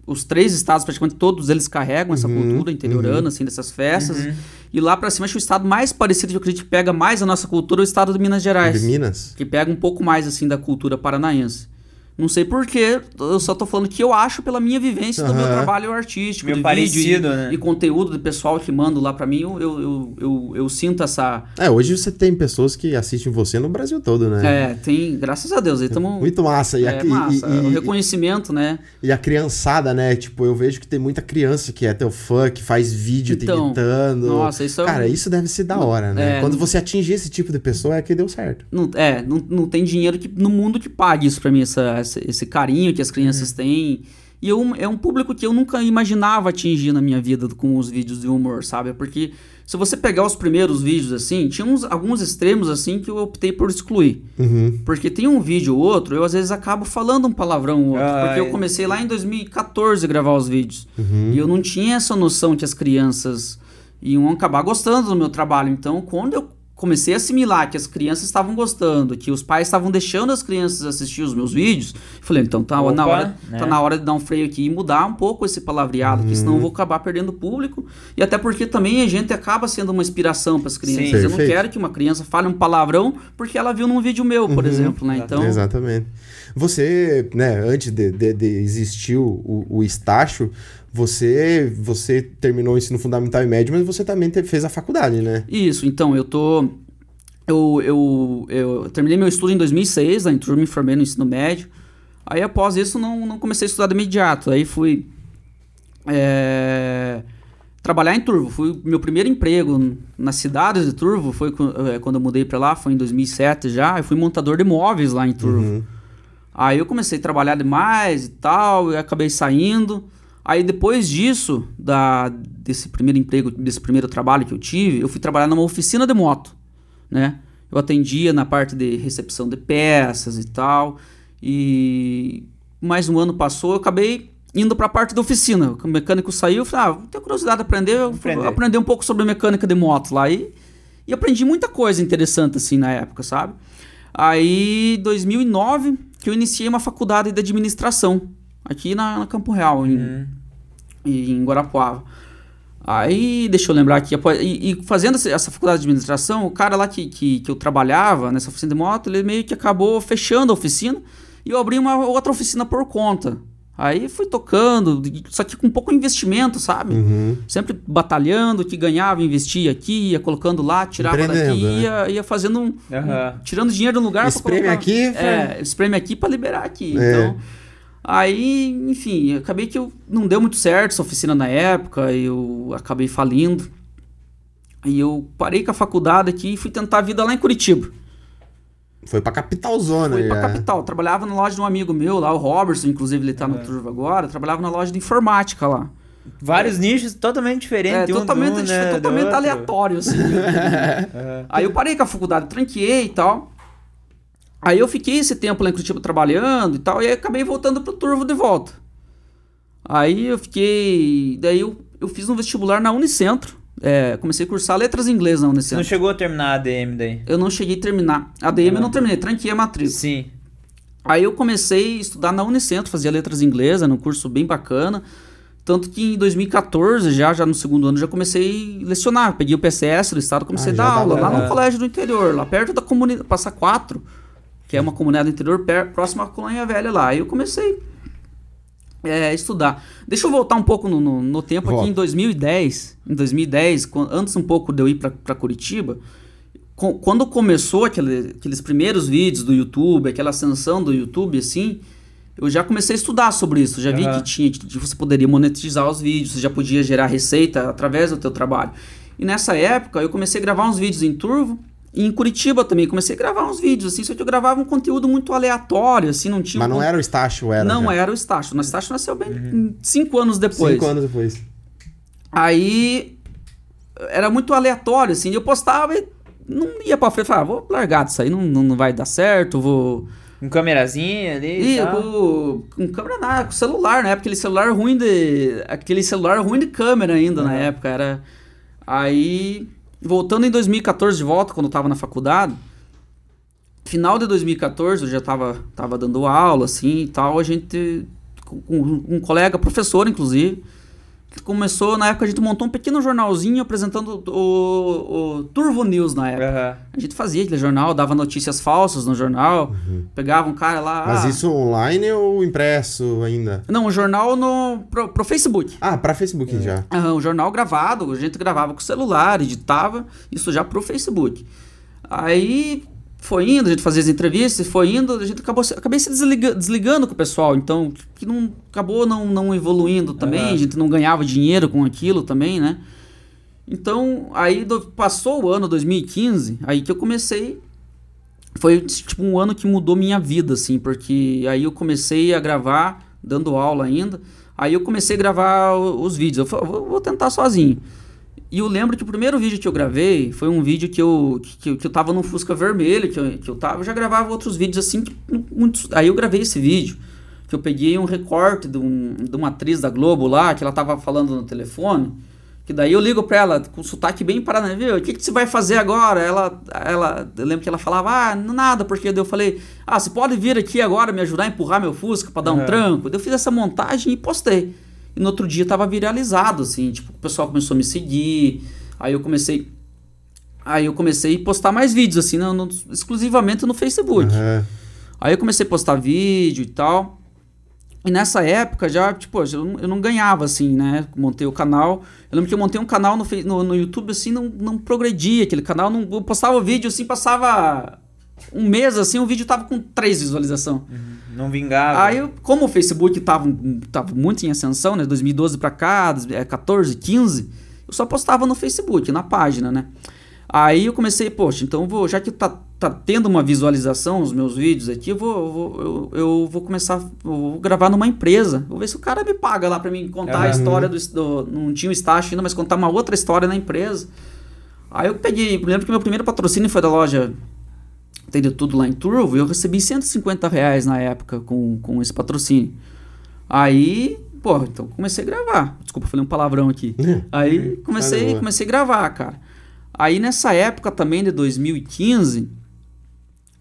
os três estados, praticamente todos eles carregam essa Uhum, cultura interiorana, assim, dessas festas. Uhum. E lá pra cima, acho que o estado mais parecido que eu acredito que pega mais a nossa cultura é o estado de Minas Gerais. De Minas. Que pega um pouco mais, assim, da cultura paranaense. Não sei porquê, eu só tô falando que eu acho pela minha vivência do meu trabalho artístico, Meio de parecido, vídeo e, né? e conteúdo do pessoal que manda lá pra mim, eu, eu, eu, eu, eu sinto essa... É, hoje você tem pessoas que assistem você no Brasil todo, né? É, tem, graças a Deus, aí estamos... Muito massa. E, a, É e- massa, e- o e- reconhecimento, né? e a criançada, né? Tipo, eu vejo que tem muita criança que é teu fã, que faz vídeo te Então, imitando. nossa, isso é Cara, isso deve ser da hora, né? É, Quando você atingir esse tipo de pessoa, é que deu certo. Não, é, não, não tem dinheiro que, no mundo que pague isso pra mim, essa, essa- esse carinho que as crianças Uhum. têm. E eu, é um público que eu nunca imaginava atingir na minha vida com os vídeos de humor, sabe? Porque se você pegar os primeiros vídeos assim, tinha uns, alguns extremos assim que eu optei por excluir. Uhum. Porque tem um vídeo ou outro, eu às vezes acabo falando um palavrão ou outro. Ah, porque eu comecei lá em 2014 a gravar os vídeos. Uhum. E eu não tinha essa noção que as crianças iam acabar gostando do meu trabalho. Então, quando eu comecei a assimilar que as crianças estavam gostando, que os pais estavam deixando as crianças assistir os meus vídeos, falei, então tá, Opa, na, hora, né? tá na hora de dar um freio aqui e mudar um pouco esse palavreado, que senão eu vou acabar perdendo público. E até porque também a gente acaba sendo uma inspiração para as crianças. Sim. eu não quero que uma criança fale um palavrão porque ela viu num vídeo meu, por Uhum. exemplo, né? Então, Exatamente. Você, né, antes de, de- de existir o, o, o estácio, você, você terminou o ensino fundamental e médio, mas você também te- fez a faculdade, né? Isso, então, eu tô. Eu, eu, eu terminei meu estudo em 2006, lá em Turma, me formei no ensino médio. Aí após isso não, não comecei a estudar de imediato. Aí fui é, trabalhar em Turvo. Fui meu primeiro emprego na cidade de Turvo foi é, quando eu mudei pra lá, foi em 2007 já. Eu fui montador de móveis lá em Turvo. Uhum. Aí eu comecei a trabalhar demais e tal, e acabei saindo. Aí depois disso, da, desse primeiro emprego, desse primeiro trabalho que eu tive, eu fui trabalhar numa oficina de moto, né? Eu atendia na parte de recepção de peças e tal. E mais um ano passou, eu acabei indo para a parte da oficina. O mecânico saiu, eu falei, ah, tenho curiosidade de aprender, eu fui Aprender. aprender um pouco sobre mecânica de moto lá. E, e aprendi muita coisa interessante assim na época, sabe? Aí, 2009, que eu iniciei uma faculdade de administração aqui na, na Campo Real, em, Uhum. em Guarapuava. Aí, deixa eu lembrar aqui, e, e fazendo essa- essa faculdade de administração, o cara lá que, que, que eu trabalhava nessa oficina de moto, ele meio que acabou fechando a oficina e eu abri uma outra oficina por conta. Aí fui tocando, só que com pouco investimento, sabe? Uhum. Sempre batalhando, que ganhava, investia aqui, ia colocando lá, tirava daqui, né? ia, ia fazendo um, Aham. tirando dinheiro do lugar pra Espreme colocar- aqui, É, espreme aqui pra liberar aqui. É. Então, aí, enfim, acabei que eu, não deu muito certo essa oficina na época, eu acabei falindo. E eu parei com a faculdade aqui e fui tentar a vida lá em Curitiba. Foi pra capitalzona. Fui pra já. capital. Trabalhava na loja de um amigo meu lá, o Robertson, inclusive ele tá no Turvo agora. Trabalhava na loja de informática lá. Vários nichos totalmente É, diferentes. um do totalmente, um, né, totalmente aleatório, assim. Aham. Aí eu parei com a faculdade, tranquei e tal. Aí eu fiquei esse tempo lá em Curitiba trabalhando e tal, e aí acabei voltando pro Turvo de volta. Aí eu fiquei. Daí eu, eu fiz um vestibular na Unicentro. É, comecei a cursar letras em inglês na Você não Unicentro. chegou a terminar a ADM daí? Eu não cheguei a terminar. A DM eu não terminei, tranquei a matrícula. Sim. Aí eu comecei a estudar na Unicentro, fazia letras em inglês, era um curso bem bacana. Tanto que em 2014, já, já no segundo ano, já comecei a lecionar. Peguei o PCS do estado, comecei Ah, a dar dava aula lá no colégio do interior, lá perto da comunidade, Passa Quatro, que é uma comunidade do interior, per, próxima à Colônia Velha lá. Aí eu comecei é, estudar. Deixa eu voltar um pouco no, no, no tempo Volta. aqui em 2010. Em 2010, quan- antes um pouco de eu ir para Curitiba, co- quando começou aquele- aqueles primeiros vídeos do YouTube, aquela ascensão do YouTube, assim, eu já comecei a estudar sobre isso. Já vi Aham. que tinha, que você poderia monetizar os vídeos, você já podia gerar receita através do teu trabalho. E nessa época eu comecei a gravar uns vídeos em Turvo. E em Curitiba também, comecei a gravar uns vídeos, assim, só que eu gravava um conteúdo muito aleatório, assim, não tinha... Mas um não era o estágio, era. Não já. era o Estácio. O Estácio nasceu bem cinco anos depois. Cinco anos depois. Aí era muito aleatório, assim. Eu postava e não ia pra frente. Falava, vou largar disso aí, não, não, vai dar certo, vou. Um camerazinha ali e vou. Com câmera nada, com celular, na época, aquele celular ruim de. Aquele celular ruim de câmera ainda na Aham. época. Era. Aí. Voltando em 2014 de volta, quando eu tava na faculdade. Final de 2014, eu já tava, tava dando aula, assim e tal. A gente. Com um colega, professor, inclusive. Começou, na época, a gente montou um pequeno jornalzinho apresentando o, o Turvo News na época. Aham. A gente fazia aquele jornal, dava notícias falsas no jornal, pegava um cara lá. Mas ah, isso online ou impresso ainda? Não, o jornal no, pro, pro Facebook. Ah, pra Facebook já. Aham, o jornal gravado, a gente gravava com o celular, editava, isso já pro Facebook. Aí foi indo, a gente fazia as entrevistas, foi indo, a gente acabou se- acabei se desliga- desligando com o pessoal, então que não acabou não, não evoluindo também, Aham. a gente não ganhava dinheiro com aquilo também, né? Então, aí do- passou o ano 2015, aí que eu comecei foi tipo um ano que mudou minha vida, assim, porque aí eu comecei a gravar, dando aula ainda. Aí eu comecei a gravar os vídeos. Eu falei, vou tentar sozinho. E eu lembro que o primeiro vídeo que eu gravei foi um vídeo que eu, que, que eu tava no Fusca Vermelho, que eu, que eu tava. Eu já gravava outros vídeos assim, que muitos, aí eu gravei esse vídeo. Que eu peguei um recorte de, um, de uma atriz da Globo lá, que ela tava falando no telefone. Que daí eu ligo pra ela com sotaque bem paranaense, o que, que você vai fazer agora? Ela, ela, eu lembro que ela falava, ah, nada, porque eu falei, ah, você pode vir aqui agora me ajudar a empurrar meu Fusca pra dar um Aham. tranco? Eu fiz essa montagem e postei. E no outro dia tava viralizado, assim, tipo, o pessoal começou a me seguir, aí eu comecei. Aí eu comecei a postar mais vídeos, assim, no- no- exclusivamente no Facebook. Aham. Aí eu comecei a postar vídeo e tal. E nessa época já, tipo, eu não, eu não ganhava, assim, né? Montei o canal. Eu lembro que eu montei um canal no, no, no YouTube, assim, não, não progredia aquele canal. Não, eu postava o vídeo, assim, passava um mês, assim, o vídeo tava com três visualizações. Não vingava. Aí, como o Facebook tava, tava muito em ascensão, né? 2012 pra cá, é, 14, 15, eu só postava no Facebook, na página, né? Aí eu comecei, poxa, então eu vou, já que tá, tá tendo uma visualização os meus vídeos aqui, eu vou, vou, eu, eu vou começar, eu vou gravar numa empresa. Vou ver se o cara me paga lá pra mim contar a Aham. história do, do. Não tinha o estágio ainda, mas contar uma outra história na empresa. Aí eu peguei, eu lembro que meu primeiro patrocínio foi da loja Tem de tudo lá em Turvo, e eu recebi 150 reais na época com, com esse patrocínio. Aí, pô, então comecei a gravar. Desculpa, falei um palavrão aqui. Aí comecei, boa. comecei a gravar, cara. Aí nessa época também de 2015,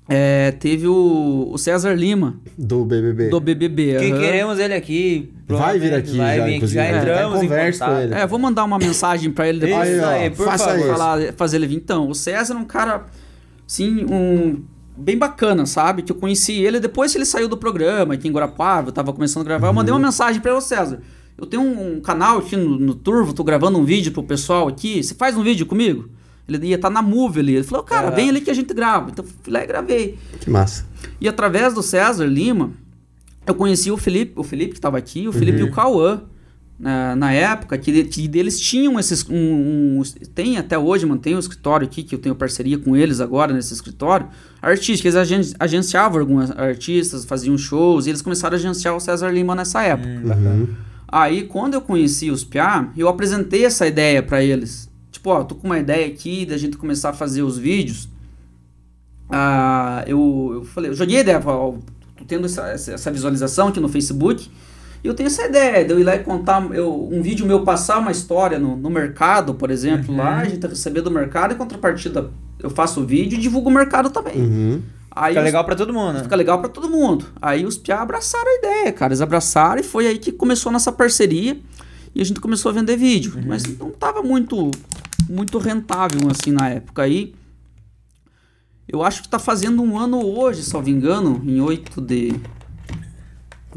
é, teve o, o César Lima, Do BBB. do BBB. Que queremos ele aqui. Vai vir aqui vai já, vir aqui, inclusive. já É, entramos em conversa com ele. É, vou mandar uma mensagem pra ele depois. Isso aí, por faça favor. isso. falar, fazer ele vir. Então, o César é um cara, assim, um bem bacana, sabe? Que eu conheci ele depois que ele saiu do programa, aqui em Guarapava, eu tava começando a gravar. Eu mandei uma mensagem pra ele, ô César, eu tenho um, um canal aqui no, no Turvo, tô gravando um vídeo pro pessoal aqui, você faz um vídeo comigo? Ele ia estar na Move ali. Ele falou, cara, Aham. vem ali que a gente grava. Então, fui lá e gravei. Que massa. E através do César Lima, eu conheci o Felipe, o Felipe que estava aqui, o Felipe e o Cauã, na, na época, que, que deles tinham esses. Um, um- tem até hoje, mantém um escritório aqui, que eu tenho parceria com eles agora nesse escritório. Artística, eles agen- agenciavam alguns artistas, faziam shows, e eles começaram a agenciar o César Lima nessa época. Hum. Uhum. Aí, quando eu conheci os Piá, eu apresentei essa ideia pra eles. Tipo, ó, tô com uma ideia aqui da gente começar a fazer os vídeos. Ah, eu, eu falei, eu joguei a ideia, ó, tô tendo essa, essa essa visualização aqui no Facebook. E eu tenho essa ideia de eu ir lá e contar eu, um vídeo meu passar uma história no, no mercado, por exemplo, lá, a gente receber do mercado, em contrapartida eu faço o vídeo e divulgo o mercado também. Uhum. Aí Fica os- legal pra todo mundo. né? Fica legal pra todo mundo. Aí os Piá abraçaram a ideia, cara. Eles abraçaram e foi aí que começou a nossa parceria. E a gente começou a vender vídeo. Mas não tava muito, muito rentável assim na época. Aí eu acho que tá fazendo um ano hoje, salvo engano, em 8 de,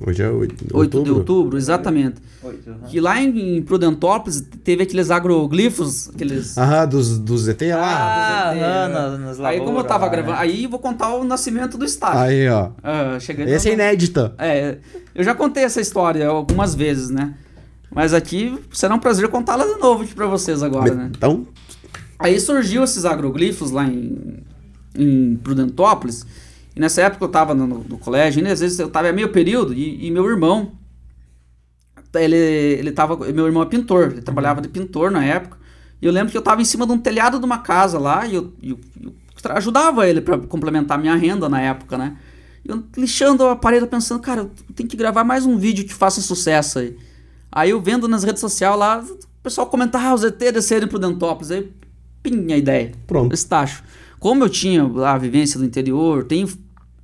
Hoje é 8 de 8 de outubro. exatamente. Oito, aham. Que lá em, em Prudentópolis teve aqueles agroglifos, aqueles. Aham, dos, dos ET lá. Ah, aham, né? nas, nas aí como eu tava lá, né? gravando, aí eu vou contar o nascimento do estágio. Aí, ó. Ah, cheguei Esse é inédita. É, eu já contei essa história algumas vezes, né? Mas aqui será um prazer contá-la de novo aqui pra vocês agora, né? Então, Aí surgiu esses agroglifos lá em, em Prudentópolis. E nessa época eu tava no, no colégio, e às vezes eu tava meio período, e, e meu irmão, ele, ele tava, meu irmão é pintor, ele trabalhava de pintor na época. E eu lembro que eu tava em cima de um telhado de uma casa lá, e eu, eu- eu ajudava ele para complementar minha renda na época, né? E eu lixando a parede, pensando, cara, eu tenho que gravar mais um vídeo que faça sucesso aí. Aí eu vendo nas redes sociais lá, o pessoal comentava, ah, os ET descerem pro Dentópolis. Aí, pim, a ideia. Pronto. Estácio. Como eu tinha lá a vivência do interior, tenho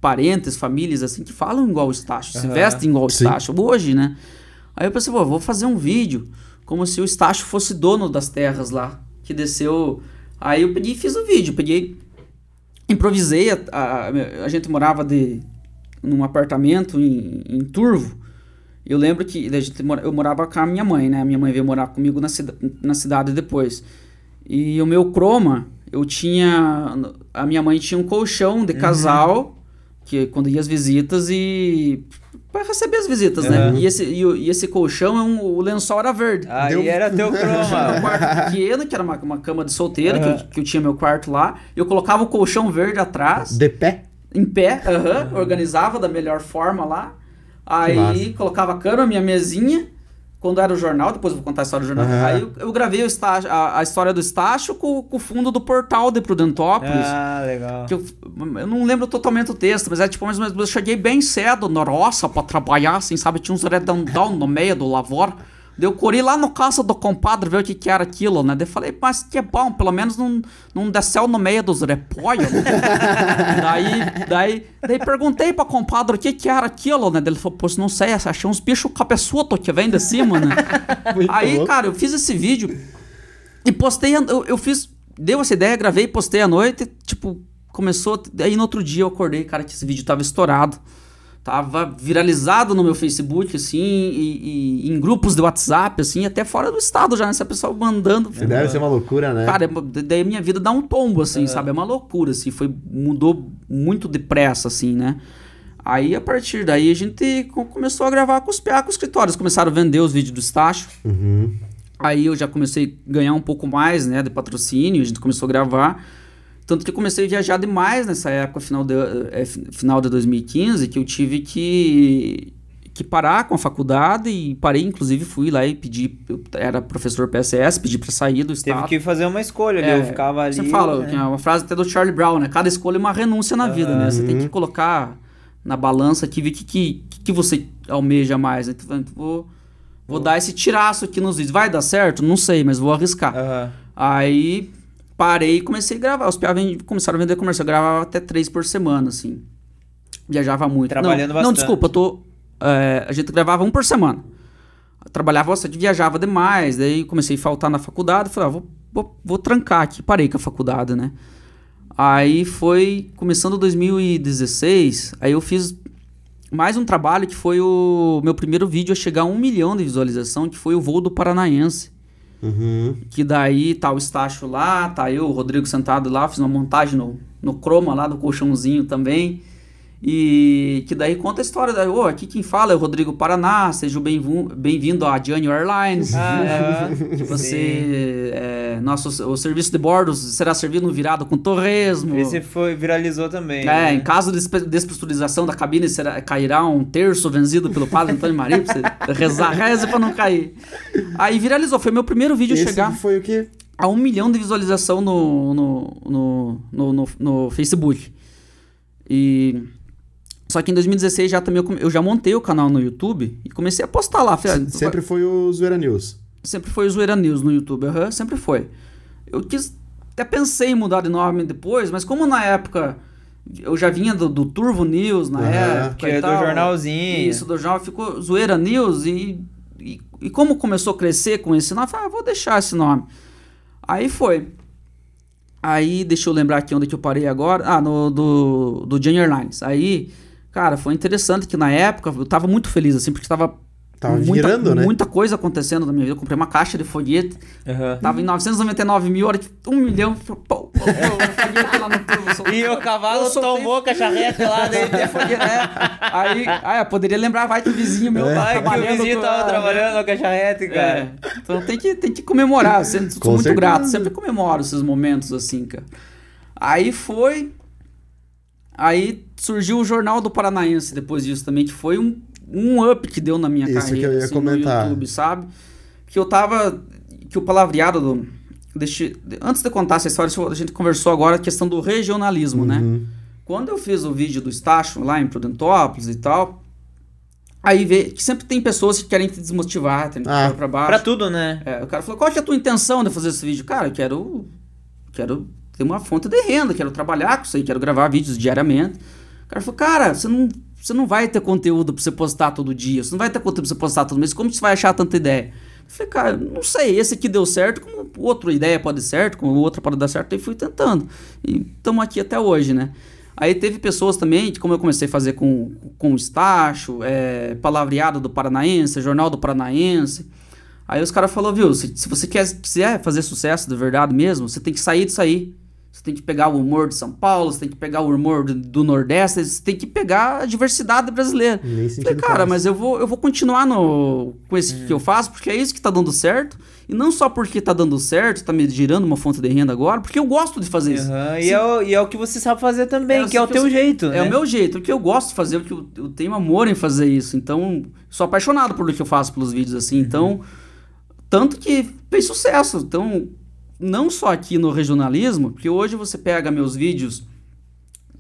parentes, famílias assim, que falam igual o Estácio, se Aham. vestem igual o. Estácio, hoje, né? Aí eu pensei, pô, vou fazer um vídeo como se o Estácio fosse dono das terras lá, que desceu... Aí eu peguei e fiz o vídeo, peguei, improvisei, a, a, a gente morava de, num apartamento em, em Turvo, eu lembro que a gente mora- eu morava com a minha mãe, né? Minha mãe veio morar comigo na, cida- na cidade depois. E o meu croma, eu tinha. A minha mãe tinha um colchão de casal, que quando ia as visitas e. para receber as visitas, né? Uhum. E esse, e, e esse colchão, é um, o lençol era verde. Aí Deu- era teu Tinha um croma. quarto pequeno, que era uma, uma cama de solteiro, que, Aham. eu, que eu tinha meu quarto lá. Eu colocava o colchão verde atrás de pé. em pé, aham, organizava da melhor forma lá. Aí colocava a cama, minha mesinha. Quando era o jornal, depois eu vou contar a história do jornal. Aham. Aí eu, eu gravei o estágio, a, a história do Estácio com, com o fundo do portal de Prudentópolis. Ah, legal. Que eu, eu não lembro totalmente o texto, mas é tipo, mais ou menos, eu cheguei bem cedo na roça pra trabalhar, assim, sabe? Tinha uns redondão no meio do lavor. Eu corri lá no casa do compadre ver o que que era aquilo, né? Daí eu falei, mas que é bom, pelo menos não, não desceu no meio dos repolhos. daí, daí, daí perguntei pra compadre o que que era aquilo, né? Ele falou, pois não sei, achei uns bichos cabeçudos que vem de cima, né? Aí, cara, eu fiz esse vídeo e postei, eu, eu fiz, deu essa ideia, gravei, postei à noite, tipo, começou, aí no outro dia eu acordei, cara, que esse vídeo tava estourado. Tava viralizado no meu Facebook, assim, e, e em grupos de WhatsApp, assim, até fora do estado já, né? Essa pessoa mandando. Deve ser uma loucura, né? Cara, é- daí minha vida dá um tombo, assim, sabe? É uma loucura, assim, foi, mudou muito depressa, assim, né? Aí, a partir daí, a gente co- começou a gravar com os PA, com os escritórios. Começaram a vender os vídeos do Estácio. Uhum. Aí eu já comecei a ganhar um pouco mais, né, de patrocínio, a gente começou a gravar. Tanto que eu comecei a viajar demais nessa época, final de, eh, fi- final de 2015, que eu tive que, que parar com a faculdade e parei, inclusive fui lá e pedi, eu era professor PSS, pedi pra sair do Teve estado. que fazer uma escolha. É, eu ficava ali. Você fala, né? é uma frase até do Charlie Brown, né? Cada escolha é uma renúncia na vida, né? Você tem que colocar na balança aqui, ver o que, que, que você almeja mais. né? Então, vou, vou dar esse tiraço aqui nos vídeos. Vai dar certo? Não sei, mas vou arriscar. Aham. Aí parei e comecei a gravar. Os vend- começaram a vender comercial. Eu gravava até três por semana, assim. Viajava muito. Trabalhando não, bastante. Não, desculpa, eu tô. é, a gente gravava um por semana. Eu trabalhava bastante, viajava demais. Daí comecei a faltar na faculdade. Falei, ah, vou, vou, vou trancar aqui. Parei com a faculdade, né? Aí foi começando 2016. Aí eu fiz mais um trabalho que foi o meu primeiro vídeo a chegar a um milhão de visualização, que foi o voo do Paranaense. Uhum. Que daí tá o Estácio lá, tá eu, o Rodrigo sentado lá, fiz uma montagem no, no croma lá do colchãozinho também. E que daí conta a história da. Ô, aqui quem fala é o Rodrigo Paraná, seja bem-vindo bem à Gianni Airlines. Ah, que sim. você. É, nosso, o serviço de bordos será servido no virado com torresmo. Esse foi, viralizou também. É, né? em caso de despressurização da cabine, será, cairá um terço venzido pelo padre Antônio Maria, pra você rezar, reze pra não cair. Aí viralizou, foi meu primeiro vídeo Esse chegar foi o quê? a um milhão de visualização no, no, no, no, no- no Facebook. E. Só que em 2016 já também eu, come- eu já montei o canal no YouTube e comecei a postar lá. Falei, ah, Sempre foi o Zoeira News. sempre foi o Zoeira News no YouTube, aham, sempre foi. Eu quis, até pensei em mudar de nome depois, mas como na época eu já vinha do, do Turvo News na Aham. época Que e é do tal, jornalzinho. Isso, do jornal, ficou Zoeira News e, e, e como começou a crescer com esse nome, eu falei, ah, vou deixar esse nome. Aí foi. Aí, deixa eu lembrar aqui onde que eu parei agora. Ah, no do, do Junior Airlines. Aí, cara, foi interessante que na época eu tava muito feliz, assim, porque tava Tava muita, virando, né? Muita coisa acontecendo na minha vida. Eu comprei uma caixa de folheto. Aham. Tava em 999 mil, hora que um milhão. Pô, pô, pô, lá no soltou- E o cavalo tomou a charrete lá Soltei dele. folheto, é. Aí, ah, eu poderia lembrar, vai que o vizinho meu tava Ai, que o trabalhando. vizinho tava trabalhando com a charrete, É, cara. então tem que, tem que comemorar. Eu sempre- sou muito certeza. grato, sempre comemoro esses momentos assim, cara. Aí foi. Aí surgiu o Jornal do Paranaense depois disso também, que foi um, um up que deu na minha Isso que carreira eu ia assim, comentar. no YouTube, sabe? Que eu tava. Que o palavreado do. deixa- antes de contar essa história, a gente conversou agora a questão do regionalismo, né? Uhum. Quando eu fiz o vídeo do Estácio lá em Prudentópolis e tal, aí vê que sempre tem pessoas que querem te desmotivar, te ah, pra baixo. Pra tudo, né? É, o cara falou, qual que é a tua intenção de fazer esse vídeo? Cara, eu quero, quero ter uma fonte de renda, quero trabalhar com isso aí, quero gravar vídeos diariamente. O cara falou, cara, você não, você não vai ter conteúdo pra você postar todo dia, você não vai ter conteúdo pra você postar todo mês, como você vai achar tanta ideia? Eu falei, cara, não sei, esse aqui deu certo, como outra ideia pode dar certo, como outra pode dar certo, e fui tentando. E estamos aqui até hoje, né? Aí teve pessoas também, como eu comecei a fazer com, com o Estácio, é, Palavreado do Paranaense, Jornal do Paranaense. Aí os caras falaram, viu, se, se você quer, quiser fazer sucesso de verdade mesmo, você tem que sair disso aí. Você tem que pegar o humor de São Paulo, você tem que pegar o humor do, do Nordeste, você tem que pegar a diversidade brasileira. Nem Falei, cara, faz. mas eu vou, eu vou continuar no, com esse que eu faço, porque é isso que tá dando certo. E não só porque tá dando certo, tá me girando uma fonte de renda agora, porque eu gosto de fazer isso. Aham, Se- E, é o, e é o que você sabe fazer também, É, que é o que teu eu- jeito, É né? o meu jeito, o que eu gosto de fazer, o que eu, eu tenho amor em fazer isso. Então, sou apaixonado por o que eu faço pelos vídeos assim. Então, tanto que fez sucesso. Então, não só aqui no regionalismo, porque hoje você pega meus vídeos,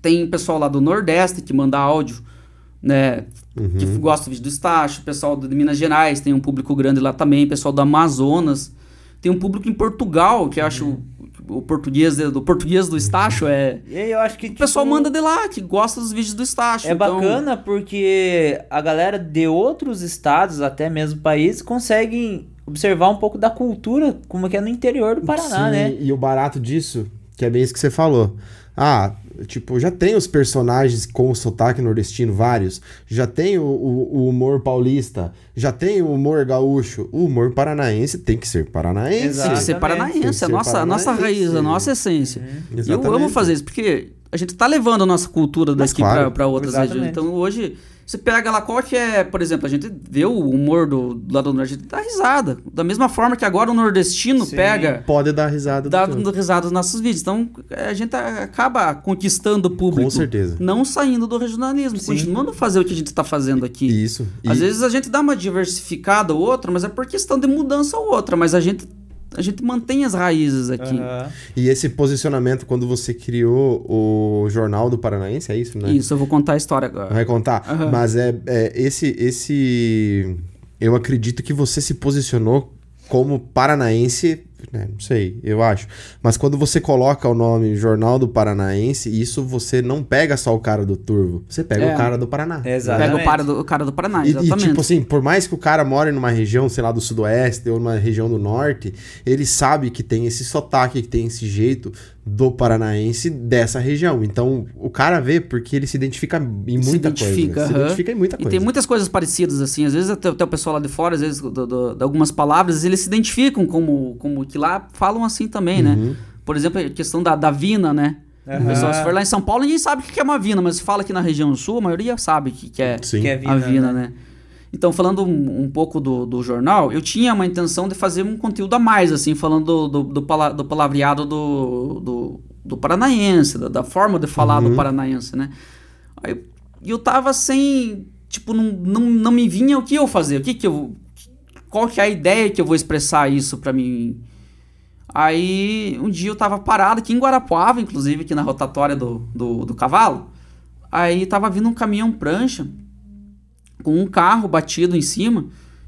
tem pessoal lá do Nordeste que manda áudio, né? Que gosta do vídeo do Estácio, pessoal de Minas Gerais, tem um público grande lá também, pessoal do Amazonas. Tem um público em Portugal, que eu acho o, o português do português do Estácio é E eu acho que o pessoal tipo, manda de lá, que gosta dos vídeos do Estácio. É então- bacana porque a galera de outros estados, até mesmo países, conseguem observar um pouco da cultura, como que é no interior do Paraná, Sim, né? E o barato disso, que é bem isso que você falou. Ah, tipo, já tem os personagens com o sotaque nordestino, vários. Já tem o, o- o humor paulista. Já tem o humor gaúcho. O humor paranaense tem que ser paranaense. Tem que ser paranaense, que a ser nossa, a nossa paranaense. raiz, a nossa essência. Uhum. E eu amo fazer isso, porque a gente tá levando a nossa cultura daqui claro. pra outras Exatamente. regiões. Então hoje, você pega lá qual que é, por exemplo, a gente vê o humor do, do lado do norte, a gente dá risada. Da mesma forma que agora o nordestino Sim. pega. Pode dar risada Dá risada nos nossos vídeos. Então, a gente acaba conquistando o público. Com certeza. Não saindo do regionalismo, Sim. continuando a fazer o que a gente tá fazendo aqui. Isso. Às E- vezes a gente dá uma diversificada ou outra, mas é por questão de mudança ou outra. Mas a gente, a gente mantém as raízes aqui. Aham. E esse posicionamento, quando você criou o Jornal do Paranaense, é isso, né? Isso, eu vou contar a história agora. Vai contar? Aham. Mas é, é esse, esse. Eu acredito que você se posicionou como paranaense. Né, não sei, eu acho. Mas quando você coloca o nome Jornal do Paranaense, isso você não pega só o cara do Turvo. Você pega É. o cara do Paraná. Exato. Pega o, Exatamente. para do, o cara do Paraná, E, e, exatamente. tipo assim, por mais que o cara more numa região, sei lá, do sudoeste ou numa região do norte, ele sabe que tem esse sotaque, que tem esse jeito do paranaense dessa região. Então, o cara vê porque ele se identifica em Se muita identifica, coisa. Se identifica em muita E coisa. tem muitas coisas parecidas, assim. Às vezes até, até o pessoal lá de fora, às vezes, do, do- de algumas palavras, eles se identificam como, como que lá falam assim também, né? Uhum. Por exemplo, a questão da, da vina, né? O pessoal, se for lá em São Paulo, ninguém sabe o que é uma vina, mas se fala aqui na região sul, a maioria sabe o que, que é. Que é a Vina, né? né? Então, falando um, um pouco do, do jornal, eu tinha uma intenção de fazer um conteúdo a mais, assim, falando do, do, do, pala- do palavreado do, do, do paranaense, da, da forma de falar do paranaense, né? Aí e eu tava sem. Tipo, não, não, não me vinha o que eu fazer, o que que eu. Qual que é a ideia que eu vou expressar isso pra mim? Aí, um dia eu tava parado aqui em Guarapuava, inclusive, aqui na rotatória do, do, do cavalo. Aí tava vindo um caminhão prancha com um carro batido em cima.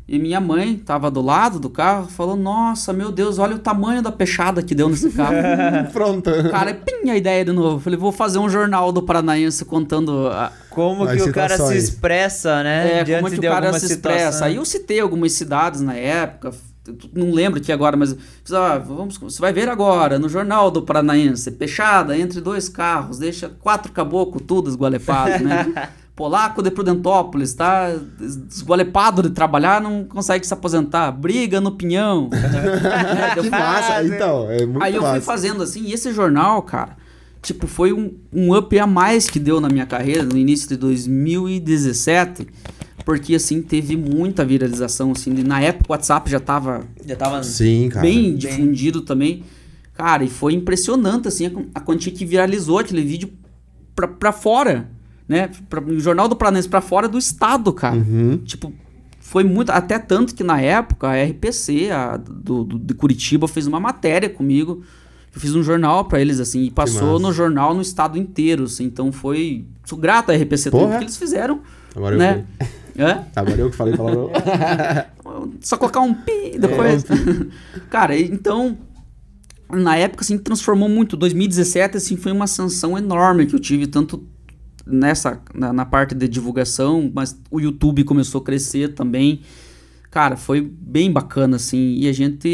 E minha mãe tava do lado do carro, falou: Nossa, meu Deus, olha o tamanho da peixada que deu nesse carro. Pronto. Cara, pim, a ideia de novo. Falei, vou fazer um jornal do Paranaense contando a- Como As que o cara se expressa, né? é, diante como é que o de cara se expressa. situação. Aí eu citei algumas cidades na época, não lembro aqui agora, mas ah, vamos, você vai ver agora no jornal do Paranaense, peixada entre dois carros, deixa quatro caboclos tudo esgualepados, né? Polaco de Prudentópolis, tá esgolepado de trabalhar, não consegue se aposentar. Briga no pinhão. É, Que massa. Então, é muito Aí eu massa. fui fazendo assim, e esse jornal, cara, tipo, foi um, um up a mais que deu na minha carreira no início de 2017. Porque, assim, teve muita viralização, assim. Na época o WhatsApp já tava Já tava. Sim, cara. bem difundido também. Cara, e foi impressionante, assim, a, quan- a quantia que viralizou aquele vídeo pra, pra fora, né? Pra, o Jornal do Planense pra fora do estado, cara. Uhum. Tipo, foi muito. Até tanto que na época a RPC a, do, do- de Curitiba fez uma matéria comigo. Eu fiz um jornal pra eles, assim, e passou no jornal no estado inteiro, assim. Então foi. Sou grato à RPC tudo que eles fizeram. Agora eu né? É? Agora eu que falei palavrão. Só colocar um pi depois. Cara, e- então. Na época, assim, transformou muito. 2017, assim, foi uma ascensão enorme que eu tive, tanto nessa, na, na parte de divulgação, mas o YouTube começou a crescer também. Cara, foi bem bacana, assim, e a gente...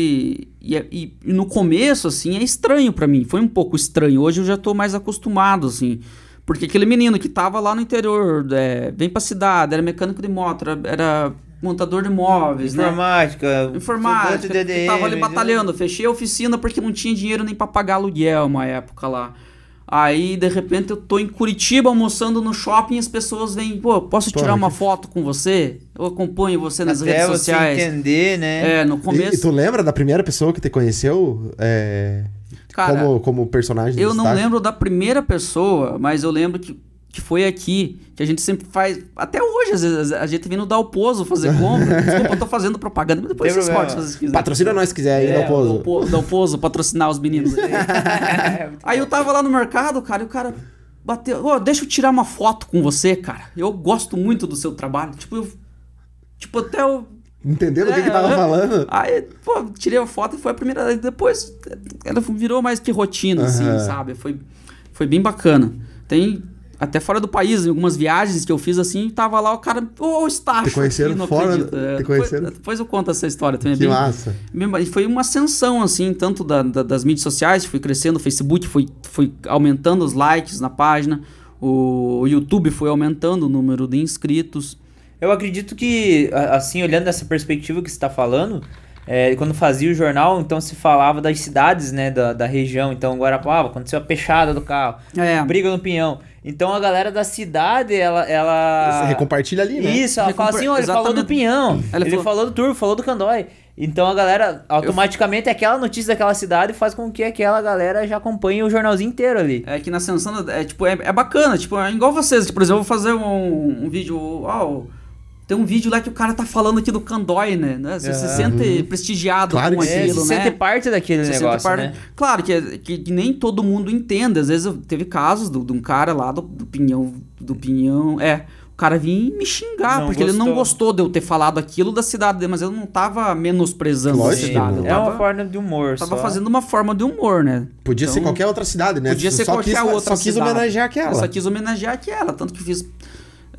E, e- e no começo, assim, é estranho pra mim, foi um pouco estranho. Hoje eu já tô mais acostumado, assim, porque aquele menino que tava lá no interior, é, vem pra cidade, era mecânico de moto, era, era montador de móveis, né? Informática. informática, tava ali batalhando. Fechei a oficina porque não tinha dinheiro nem pra pagar aluguel uma época lá. Aí, de repente, eu tô em Curitiba almoçando no shopping e as pessoas vêm, pô, posso tirar Porra, uma foto com você? Eu acompanho você nas Até redes você sociais. entender, né? É, no E, começo. e tu lembra da primeira pessoa que te conheceu é, Cara, como, como personagem Eu não lembro da primeira pessoa, mas eu lembro que, que foi aqui, que a gente sempre faz. Até hoje, às vezes, a gente vem no Dalpozo fazer compra. Desculpa, eu tô fazendo propaganda, mas depois vocês cortam se vocês quiserem. Patrocina nós se quiser aí, É, pouso. Dalpo- Dalpozo, patrocinar os meninos. É, Aí eu tava lá no mercado, cara, e o cara bateu. Ô, deixa eu tirar uma foto com você, cara. Eu gosto muito do seu trabalho. Tipo, eu. Tipo, até eu. Entendendo o que, É, que tava é. falando? Aí, pô, tirei a foto e foi a primeira. aí Depois ela virou mais que rotina, assim, Aham. sabe? Foi, foi bem bacana. Tem. Até fora do país, em algumas viagens que eu fiz assim, tava lá o cara, ô, Estácio. Te conheceram não fora- acredito. te É, depois, conheceram? depois eu conto essa história também. é Que bem- massa. e Foi uma ascensão, assim, tanto da- da- das mídias sociais, fui crescendo, o Facebook foi, foi aumentando os likes na página, o YouTube foi aumentando o número de inscritos. Eu acredito que, assim, olhando dessa perspectiva que você está falando, é, quando fazia o jornal, então se falava das cidades, né, da, da região. Então, Guarapuava, aconteceu a pechada do carro, É, briga no pinhão. Então, a galera da cidade, ela... ela... Você recompartilha ali, né? Isso, ela fala Recompar- assim, ó, ele falou do pinhão, Ela ele falou- falou do turbo, falou do candói. Então a galera, automaticamente, aquela notícia daquela cidade faz com que aquela galera já acompanhe o jornalzinho inteiro ali. É que na Ascensão é tipo, é, é bacana, tipo, é igual vocês, que, por exemplo, eu vou fazer um, um vídeo, ó, tem um vídeo lá que o cara tá falando aqui do Candói, né? né? Você se Aham. sente prestigiado Claro com sim. É, aquilo, se né? sente parte daquele Você sente negócio, parte- né? Claro que, que, que nem todo mundo entende. Às vezes eu- teve casos do- de um cara lá do, do Pinhão. Do Pinhão. É. O cara vinha me xingar, Não porque ele não gostou. gostou de eu ter falado aquilo da cidade dele, mas eu não tava menosprezando Lógico a cidade. não. Eu É uma tava, forma de humor tava só. fazendo uma forma de humor, né? Podia ser Então, qualquer outra cidade, né? Podia ser só qualquer quis, outra Só quis cidade. homenagear aquela. Eu só quis homenagear aquela, tanto que fiz.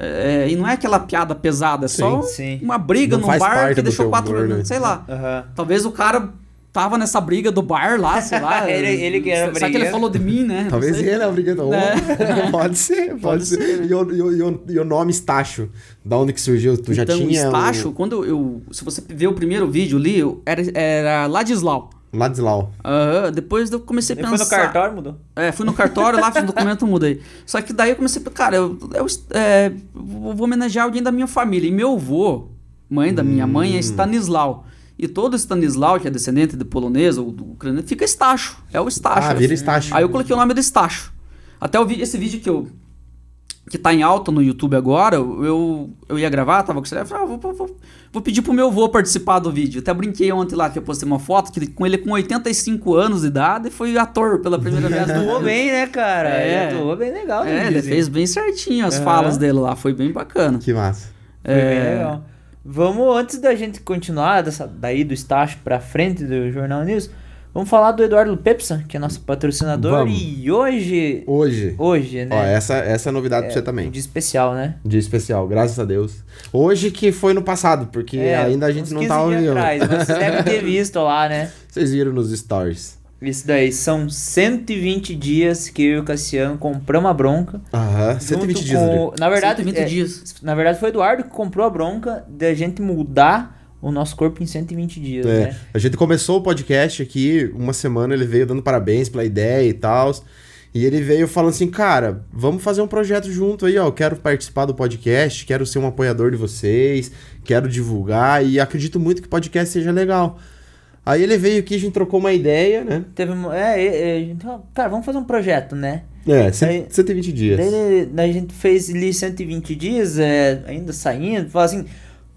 É, e não é aquela piada pesada, é só Sim, sim. uma briga Não num bar que deixou quatro. humor, né? Sei lá. Aham. Talvez o cara tava nessa briga do bar lá, sei lá. Ele- ele que era Será que ele falou de mim, né? Talvez ele é o brigador. É. pode ser, pode, Pode ser. ser. E, o, e, o, e, o, nome Estácio? Da onde que surgiu? Tu já então, tinha. Estácio, o... quando eu, Se você ver o primeiro vídeo ali, era, era Ladislau. Ladislau. Aham, depois eu comecei a pensar. foi no cartório, mudou? É, fui no cartório lá, fiz o documento, mudei. Só que daí eu comecei a cara, eu, eu é, vou homenagear alguém da minha família. E meu avô, mãe da minha mãe, é Hum. Stanislau. E todo Stanislau, que é descendente de polonês ou do ucraniano, fica Estácio. É o Estácio. Ah, vira Estácio. Aí eu coloquei o nome do Estácio. Até o vi- esse vídeo que eu que tá em alta no YouTube agora, eu, eu ia gravar, tava com o falei, ah, vou, vou, vou, pedir pro meu avô participar do vídeo. Até brinquei ontem lá que eu postei uma foto que com ele com 85 anos de idade foi ator pela primeira vez. Atuou bem, né, cara? É. Ele atuou bem legal. no É, ele fez bem certinho as Aham. falas dele lá, foi bem bacana. Que massa. Foi bem É. legal. Vamos, antes da gente continuar dessa, daí do estágio pra frente do Jornal News, vamos falar do Eduardo Pepsa, que é nosso patrocinador. Vamos. E hoje, Hoje. hoje, né? Ó, essa, essa é novidade pra você também. De especial, né? Dia especial, graças a Deus. Hoje que foi no passado, porque É, ainda a gente uns não 15 tá atrás, mas vocês devem ter visto lá, né? Vocês viram nos stories. Isso daí são 120 dias que eu e o Cassiano compramos a bronca. Aham, 120 junto dias, com-. Na verdade, 120 é, dias. na verdade foi o Eduardo que comprou a bronca da gente mudar o nosso corpo em 120 dias, É, né? a gente começou o podcast aqui, uma semana ele veio dando parabéns pela ideia e tal. E ele veio falando assim, cara, vamos fazer um projeto junto aí, ó. Eu quero participar do podcast, quero ser um apoiador de vocês, quero divulgar e acredito muito que o podcast seja legal. Aí ele veio aqui, a gente trocou uma ideia, né? Teve, um- é, é, é, cara, vamos fazer um projeto, né? É, Aí- 120 dias. Daí, daí a gente fez ali 120 dias, é, ainda saindo, falou assim,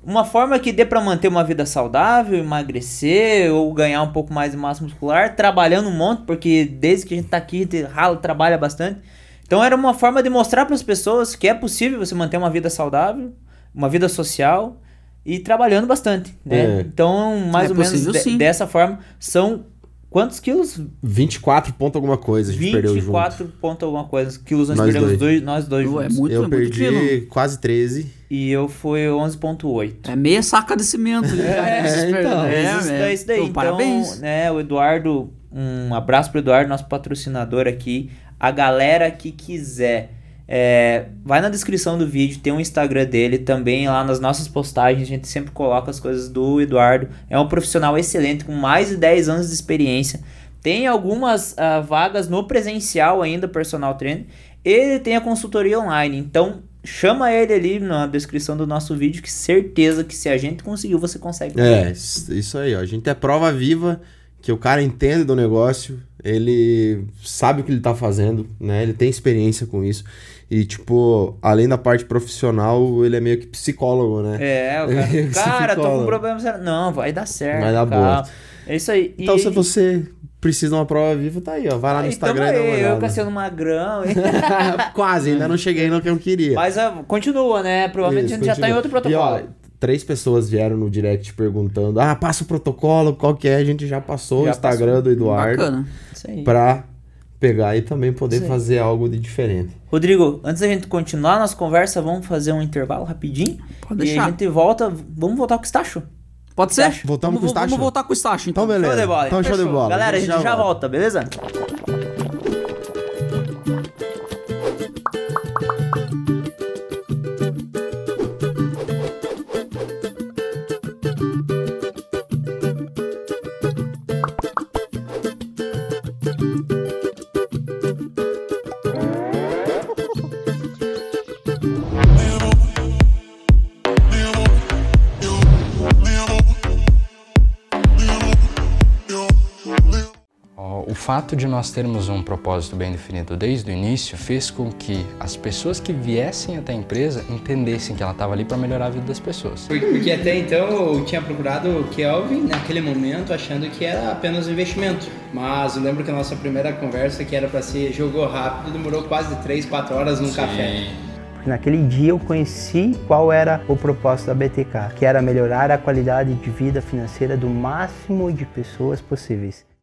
uma forma que dê pra manter uma vida saudável, emagrecer ou ganhar um pouco mais de massa muscular, trabalhando um monte, porque desde que a gente tá aqui, te- rala, trabalha bastante. Então era uma forma de mostrar para as pessoas que é possível você manter uma vida saudável, uma vida social e trabalhando bastante, né? É. Então, mais É ou menos possível, de- sim. dessa forma, são quantos quilos? 24 ponto alguma coisa, a gente perdeu junto. 24 ponto alguma coisa. Quilos nós, Nós perdemos dois. dois, nós dois Pô, é muito, Eu é muito perdi quilo. quase 13. E eu fui 11.8. É meia saca de cimento. É, então. É, isso daí, isso daí. Pô, Então, parabéns. né, o Eduardo, um abraço pro Eduardo, nosso patrocinador aqui. A galera que quiser, é, vai na descrição do vídeo, tem o Instagram dele, também lá nas nossas postagens, a gente sempre coloca as coisas do Eduardo. É um profissional excelente, com mais de 10 anos de experiência. Tem algumas ah, vagas no presencial ainda, personal trainer. Ele tem a consultoria online, então chama ele ali na descrição do nosso vídeo, que certeza que se a gente conseguiu, você consegue. É, isso isso aí, ó. A gente é prova viva que o cara entende do negócio, ele sabe o que ele tá fazendo, né? Ele tem experiência com isso. E, tipo, além da parte profissional, ele é meio que psicólogo, né? É, o cara, Você cara tô com problema. Não, vai dar certo. Vai dar boa. É isso aí. Então, E- se você precisa de uma prova viva, tá aí, ó. Vai lá no aí, Instagram tamo e dá eu. Cassiano Magrão. Quase, ainda não cheguei no que eu queria. Mas continua, né? Provavelmente Isso, a gente já tá em continua. outro protocolo. E, ó, três pessoas vieram no direct perguntando: ah, passa o protocolo, qual que é? A gente já passou Já o Instagram do Eduardo Bacana. Isso aí. pra pegar e também poder aí. fazer algo de diferente. Rodrigo, antes da gente continuar a nossa conversa, vamos fazer um intervalo rapidinho. Pode E deixar. a gente volta. Vamos voltar com o Stacho? Pode ser? Voltamos com o vamos, Stacho? Vamos voltar com o Stacho, então. Então, beleza. Show de bola. Então, show de bola. Galera, a gente já, volta, beleza? Fato de nós termos um propósito bem definido desde o início fez com que as pessoas que viessem até a empresa entendessem que ela estava ali para melhorar a vida das pessoas. Porque, até então eu tinha procurado o Kelvin naquele momento achando que era apenas um investimento. Mas eu lembro que a nossa primeira conversa, que era para ser jogou rápido, demorou quase 3, 4 horas num café. Naquele dia eu conheci qual era o propósito da BTK, que era melhorar a qualidade de vida financeira do máximo de pessoas possíveis.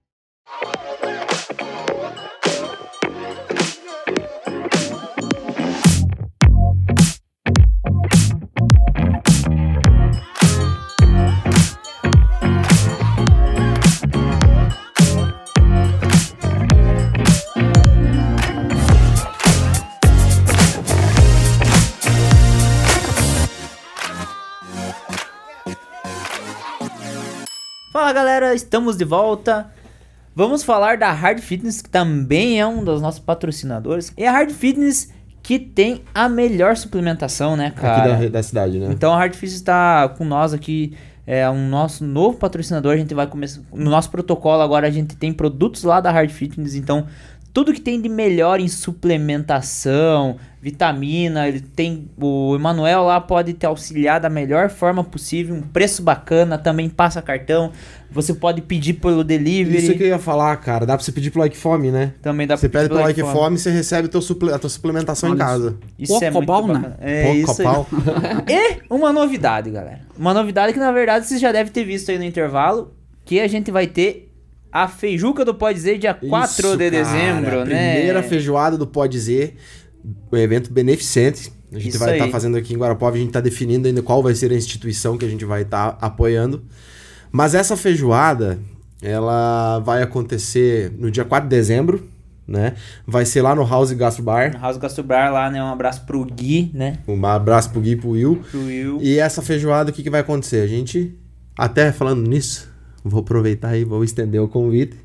Galera, estamos de volta. Vamos falar da Hard Fitness, que também é um dos nossos patrocinadores. E a Hard Fitness que tem a melhor suplementação, né, cara? Aqui da, da cidade, né? Então a Hard Fitness está com nós aqui, é um nosso novo patrocinador. A gente vai começar. No nosso protocolo agora a gente tem produtos lá da Hard Fitness, então tudo que tem de melhor em suplementação, vitamina, ele tem o Emanuel lá pode te auxiliar da melhor forma possível, um preço bacana, também passa cartão. Você pode pedir pelo delivery. Isso que eu ia falar, cara. Dá pra você pedir pro Like Fome, né? Também dá Você pra pedir pelo Like Fome. Fome e você recebe teu suple- a tua suplementação em Olha casa. Isso é muito né? bacana. É isso. E uma novidade, galera. Uma novidade que na verdade vocês já devem ter visto aí no intervalo, que a gente vai ter a feijuca do Pode Dizer dia 4 Isso, de cara, dezembro, a né? Primeira feijoada do Pode Dizer, um evento beneficente. A gente Isso vai estar aí. fazendo aqui em Guarapova, a gente está definindo ainda qual vai ser a instituição que a gente vai estar apoiando. Mas essa feijoada, ela vai acontecer no dia 4 de dezembro, né? Vai ser lá no House Gastro Bar. House Gastubrar lá, né? Um abraço pro Gui, né? Um abraço pro Gui e pro Will. Pro Will. E essa feijoada, o que, que vai acontecer? A gente, até falando nisso, vou aproveitar aí, vou estender o convite.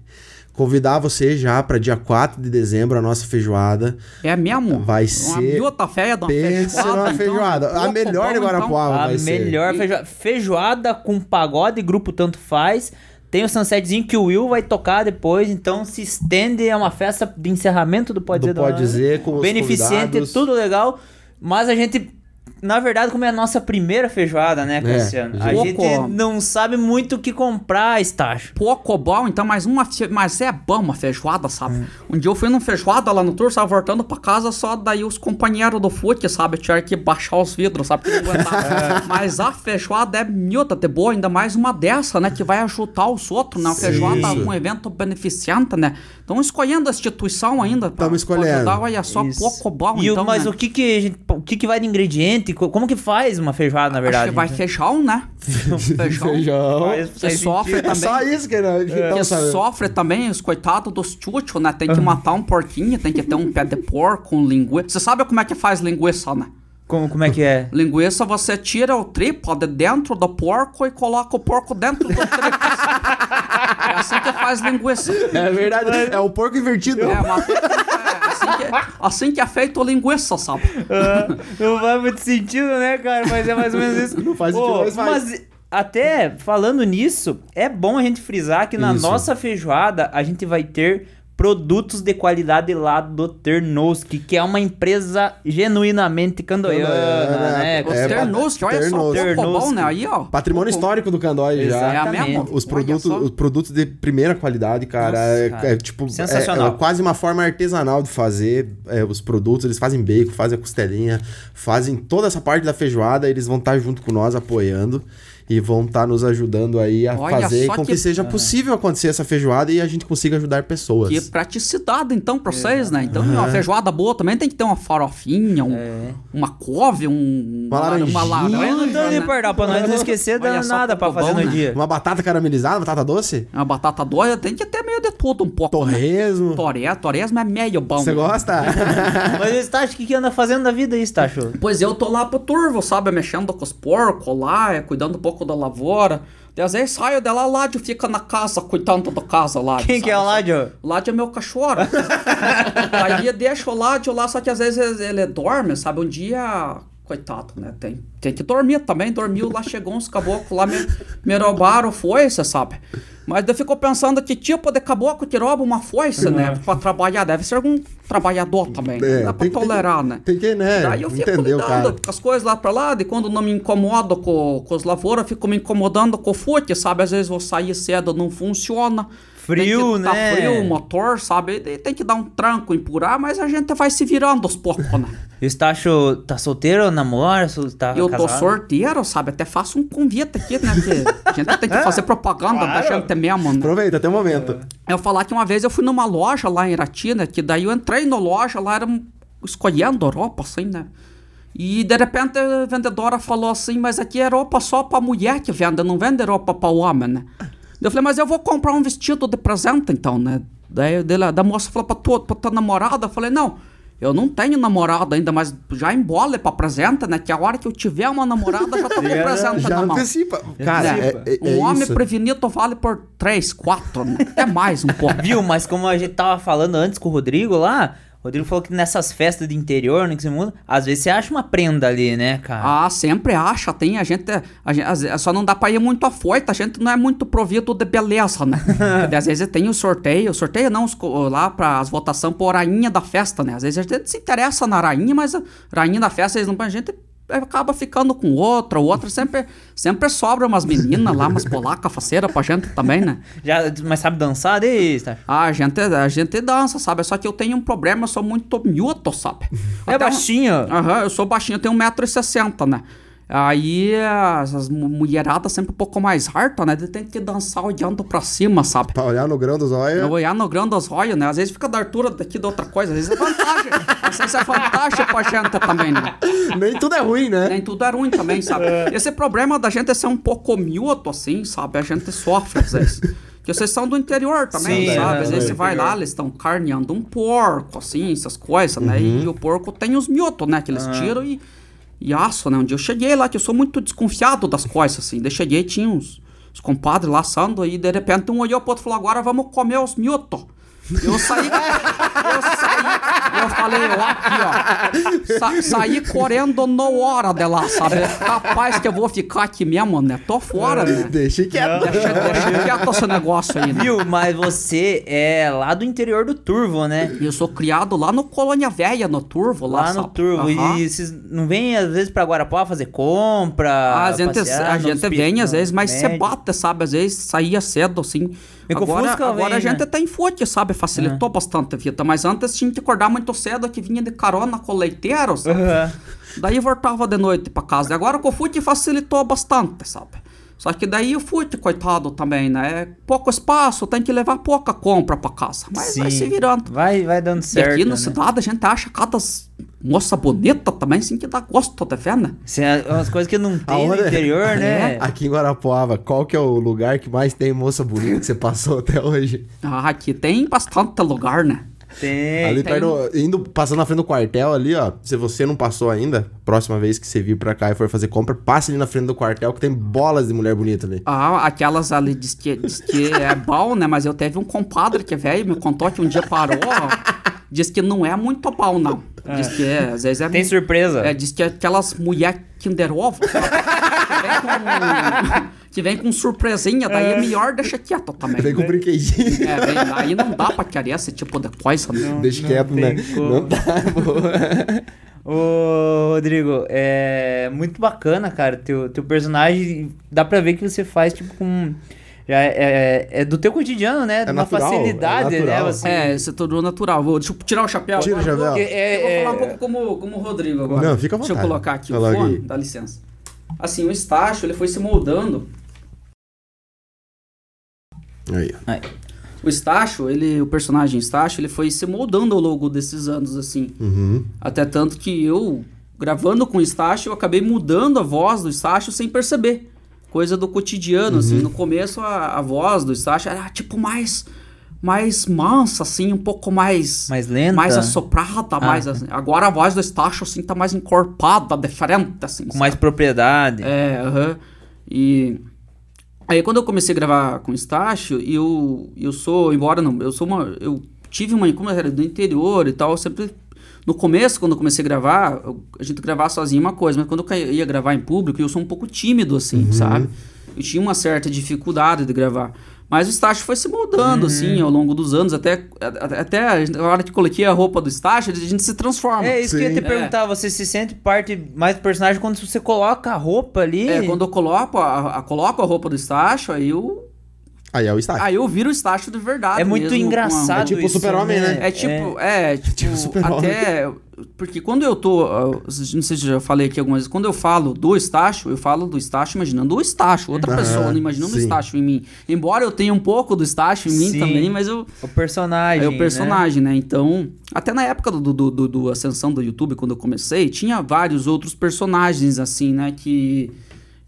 Convidar você já para dia 4 de dezembro a nossa feijoada. É mesmo? Vai Uma ser- miúda feia de uma Pensa numa feijoada. feijoada. Então, a melhor de Guarapuava A vai ser. melhor feijoada. Feijoada com pagode, grupo tanto faz. Tem o sunsetzinho que o Will vai tocar depois, então se estende, é uma festa de encerramento do Pode Do Dizer. do Pode. Dizer, com os Beneficente, convidados. tudo legal. Mas a gente, na verdade, como é a nossa primeira feijoada, né, Cassiano? a gente- Pouco. não sabe muito o que comprar, Estácio. pouco bom, então, mas uma mas é bom uma feijoada, sabe? Hum. Um dia eu fui numa feijoada lá no tour, tava voltando pra casa, só daí os companheiros do fute, sabe? Tiveram que baixar os vidros, sabe? Porque não aguentava. mas a feijoada é miúda, de boa, ainda mais uma dessa, né? Que vai ajudar os outros, né? A feijoada é um evento beneficente, né? Então escolhendo a instituição ainda. pra escolhendo. ajudar, olha só, Isso. pouco bom, E o- então, mas né? o que que, a gente- o que que vai de ingrediente? Co- Como que faz uma feijoada, na verdade? Acho que vai gente? feijão, né? feijão. Feijão. Sofre sentido. É também. só isso que não. que que tamo sabendo. sofre também os coitados dos tchutchos, né? Tem que matar um porquinho, tem que ter um pé de porco, um linguiça. Você sabe como é que faz linguiça, né? Como, como é que é? Linguiça, você tira o trípode dentro do porco e coloca o porco dentro do trípode. é assim que faz linguiça. É verdade. É o porco invertido. É, uma... é assim, que, assim que é feito linguiça, sabe? Não faz muito sentido, né, cara? Mas é mais ou menos isso. Não faz sentido, mas faz. Mas até falando nisso, é bom a gente frisar que na Isso. nossa feijoada a gente vai ter produtos de qualidade lá do Ternoski, que é uma empresa genuinamente candoiana, né? é, Os é, ternos, que olha só, Ternos. pouco bom, Ternos. né? Aí, ó. Patrimônio histórico do Candói já. É a Exatamente. mesma? Os produtos, só. os produtos de primeira qualidade, cara. Nossa, é, cara. é tipo. Sensacional. É, é quase uma forma artesanal de fazer é, os produtos. Eles fazem bacon, fazem a costelinha, fazem toda essa parte da feijoada. Eles vão estar junto com nós, apoiando. E vão estar nos ajudando aí a Olha fazer com que, que- seja possível acontecer essa feijoada e a gente consiga ajudar pessoas. Que praticidade, então, pra vocês, né? Então, uma feijoada boa também tem que ter uma farofinha, um- É. uma couve, um, Uma laranjinha. uma laranja, Mas não né? pardal pra nós não esquecer Olha nada pra pouco fazer bom, no né? dia. Uma batata caramelizada, batata doce? Uma batata doida tem que ter meio de tudo um pouco. né? Torresmo. Toré, torresmo é meio bom. Você né? gosta? Mas o Estácio, o que, que anda fazendo da vida aí, Estácio? Pois eu tô lá pro turvo, sabe? Mexendo com os porcos lá, é, cuidando um pouco da lavoura. Às vezes saio dela, o Ládio fica na casa, cuidando da casa lá. Quem que é o Ládio? O Ládio é meu cachorro. Aí eu deixo o Ládio lá, só que às vezes ele dorme, sabe? Um dia, coitado, né? Tem, tem que dormir também. Dormiu lá, chegou uns caboclos lá, me, me roubaram foice, sabe? Mas eu fico pensando que tipo de caboclo que rouba uma foice, né? Pra trabalhar. Deve ser algum trabalhador também. É, Dá pra que- tolerar, né? Tem que, né? Daí eu fico Entendeu, lidando cara? com as coisas lá pra lá, de quando não me incomodo com, com os lavouras, eu fico me incomodando com o fute, sabe? Às vezes vou sair cedo, não funciona. Frio, tem que Tá né? frio o motor, sabe? Tem que dar um tranco, empurrar, mas a gente vai se virando aos poucos, né? Estácio tá solteiro, namora, tá eu tô casado? sorteiro, sabe? Até faço um convite aqui, né? Que a gente tem que fazer propaganda da gente mesmo, né? Aproveita, até o momento. Eu falar que uma vez eu fui numa loja lá em Irati, né? Que daí eu entrei na loja, lá era escolhendo roupa, assim, né? E de repente a vendedora falou assim, mas aqui é roupa só pra mulher que vende, não vende roupa pra homem, né? Eu falei, mas eu vou comprar um vestido de presente então, né? Daí dele- da moça falou pra tua, pra tua namorada, eu falei, não, eu não tenho namorada ainda, mas já embole pra presente, né? Que a hora que eu tiver uma namorada, já tô com o presente Já na mão. antecipa. Cara, é, antecipa. é, é um homem isso. prevenido vale por 3, 4, né? Até mais um pouco. Viu? Mas como a gente tava falando antes com o Rodrigo lá, Rodrigo falou que nessas festas de interior, né, que você muda, às vezes você acha uma prenda ali, né, cara? Ah, sempre acha, tem. A gente, a gente só não dá pra ir muito afoito, a gente não é muito provido de beleza, né? Às vezes tem o sorteio, sorteio não, os lá para as votações por rainha da festa, né? Às vezes a gente se interessa na rainha, mas a rainha da festa, eles não, a gente acaba ficando com outra, outra sempre, sempre sobra umas meninas lá, umas polacas faceiras pra gente também, né? Já, mas sabe dançar daí, Estácio? Ah, a gente, a gente dança, sabe? Só que eu tenho um problema, eu sou muito miúdo, sabe? É Até um- baixinho. Aham, eu sou baixinho, eu tenho 1,60m, né? Aí as, as mu- mulheradas sempre um pouco mais harta, né? Tem que dançar olhando pra cima, sabe? Pra olhar no grão dos olhos. Eu olhar no grão dos olhos, né? Às vezes fica da altura daqui da outra coisa, às vezes é vantagem. às vezes é vantagem pra gente também, né? Nem tudo é ruim, né? Nem tudo é ruim também, sabe? Esse problema da gente é ser um pouco miúdo, assim, sabe? A gente sofre às vezes. Porque vocês são do interior também, Sim, sabe? é, Às vezes do você vai lá, eles estão carneando um porco, assim, essas coisas, né? E o porco tem os miotos, né? Que eles tiram e, e aço, né? Um dia eu cheguei lá, que eu sou muito desconfiado das coisas, assim. Daí cheguei, tinha uns, uns compadres lá assando, aí de repente um olhou pro outro e falou, agora vamos comer os miotos. Eu saí, eu saí, eu falei, ó, aqui, ó, sa- saí correndo na hora de lá, sabe? Capaz que eu vou ficar aqui mesmo, né? Tô fora, né? Deixa quieto. Deixa, deixa quieto esse negócio aí, né? Viu? Mas você é lá do interior do Turvo, né? Eu sou criado lá no Colônia Velha, no Turvo, lá, Lá no sabe? Turvo. Aham. E vocês não vêm às vezes pra Guarapó fazer compra? a gente, passear a gente vem às vezes, mas você bate, sabe? Às vezes saía cedo, assim. Com agora agora vem, a gente né? tem fute, sabe? Facilitou bastante a vida. Mas antes tinha que acordar muito cedo, que vinha de carona com leiteiro, sabe? Aham. Daí voltava de noite pra casa. E agora com o fute facilitou bastante, sabe? Só que daí o fute, coitado, também, né? É pouco espaço, tem que levar pouca compra pra casa. Mas vai Sim. se virando. Vai, vai dando E certo. aqui na né? cidade a gente acha cada moça bonita também, assim, que dá gosto de ver, né? Isso é umas coisas que não tem no Aonde? interior, né? Aqui em Guarapuava, qual que é o lugar que mais tem moça bonita que você passou até hoje? Ah, aqui tem bastante lugar, né? Tem. ali tem. perto, indo, passando na frente do quartel ali, ó. Se você não passou ainda, próxima vez que você vir pra cá e for fazer compra, passe ali na frente do quartel que tem bolas de mulher bonita ali. Ah, aquelas ali diz que, diz que é bom, né? Mas eu teve um compadre que, velho, me contou que um dia parou, diz que não é muito bom, não. Diz que é, às vezes é... Tem surpresa. É, diz que é aquelas mulher Kinder Ovo, que, vem com, surpresinha, daí é melhor deixar quieto também. Vem com um brinquedinho. É, vem, aí não dá pra querer esse tipo de coisa, né? Deixa quieto, né? como. Não dá, pô. Ô, Rodrigo, é muito bacana, cara. Teu, teu personagem, dá pra ver que você faz, tipo, com. É, é, é do teu cotidiano, né? De uma natural, facilidade, é né? Você... É, você tornou natural. Vou, deixa eu tirar o chapéu. Tira o chapéu. Porque é- eu vou falar um é- pouco como, como o Rodrigo agora. Não, fica à Deixa eu vontade. colocar aqui o Coloca fone, aí. dá licença. Assim, o Estácio, ele foi se moldando. Aí, ó. O Estácio, ele, o personagem Estácio, ele foi se moldando ao longo desses anos, assim. Uhum. Até tanto que eu, gravando com o Estácio, eu acabei mudando a voz do Estácio sem perceber. Coisa do cotidiano, assim. No começo, a, a voz do Estácio era, tipo, mais... Mais mansa, assim, um pouco mais... Mais lenta. mais assoprada, mais assim. Agora a voz do Estácio, assim, tá mais encorpada, diferente, assim. Com sabe? mais propriedade. É, aham. E... Aí quando eu comecei a gravar com o Estácio, eu, eu sou, embora não, eu sou uma... Eu tive uma... Como eu era do interior e tal, eu sempre... No começo, quando eu comecei a gravar, eu- a gente gravar sozinho é uma coisa, mas quando eu ia gravar em público, eu sou um pouco tímido, assim, sabe? Eu tinha uma certa dificuldade de gravar. Mas o Estácio foi se moldando, assim, ao longo dos anos, até, até, a gente- a hora que coloquei a roupa do Estácio, a gente se transforma. É isso que eu ia te Sim. perguntar. Você se sente parte mais do personagem quando você coloca a roupa ali? É, quando eu coloco a, a- coloco a roupa do Estácio, aí eu Aí é o estágio. Aí eu viro o Estácio de verdade. É muito mesmo, engraçado É tipo Super-Homem, né? É tipo, é, tipo, super-homem. até. Porque quando eu tô. ah, Não sei se eu já falei aqui algumas vezes. Quando eu falo do Estácio, eu falo do Estácio imaginando o Estácio, outra Aham, pessoa, não imaginando o sim. Estácio em mim. Embora eu tenha um pouco do Estácio em mim Sim. também, mas eu. O personagem. É o né? personagem, né? Então, até na época do, do, do, do Ascensão do YouTube, quando eu comecei, tinha vários outros personagens, assim, né? Que,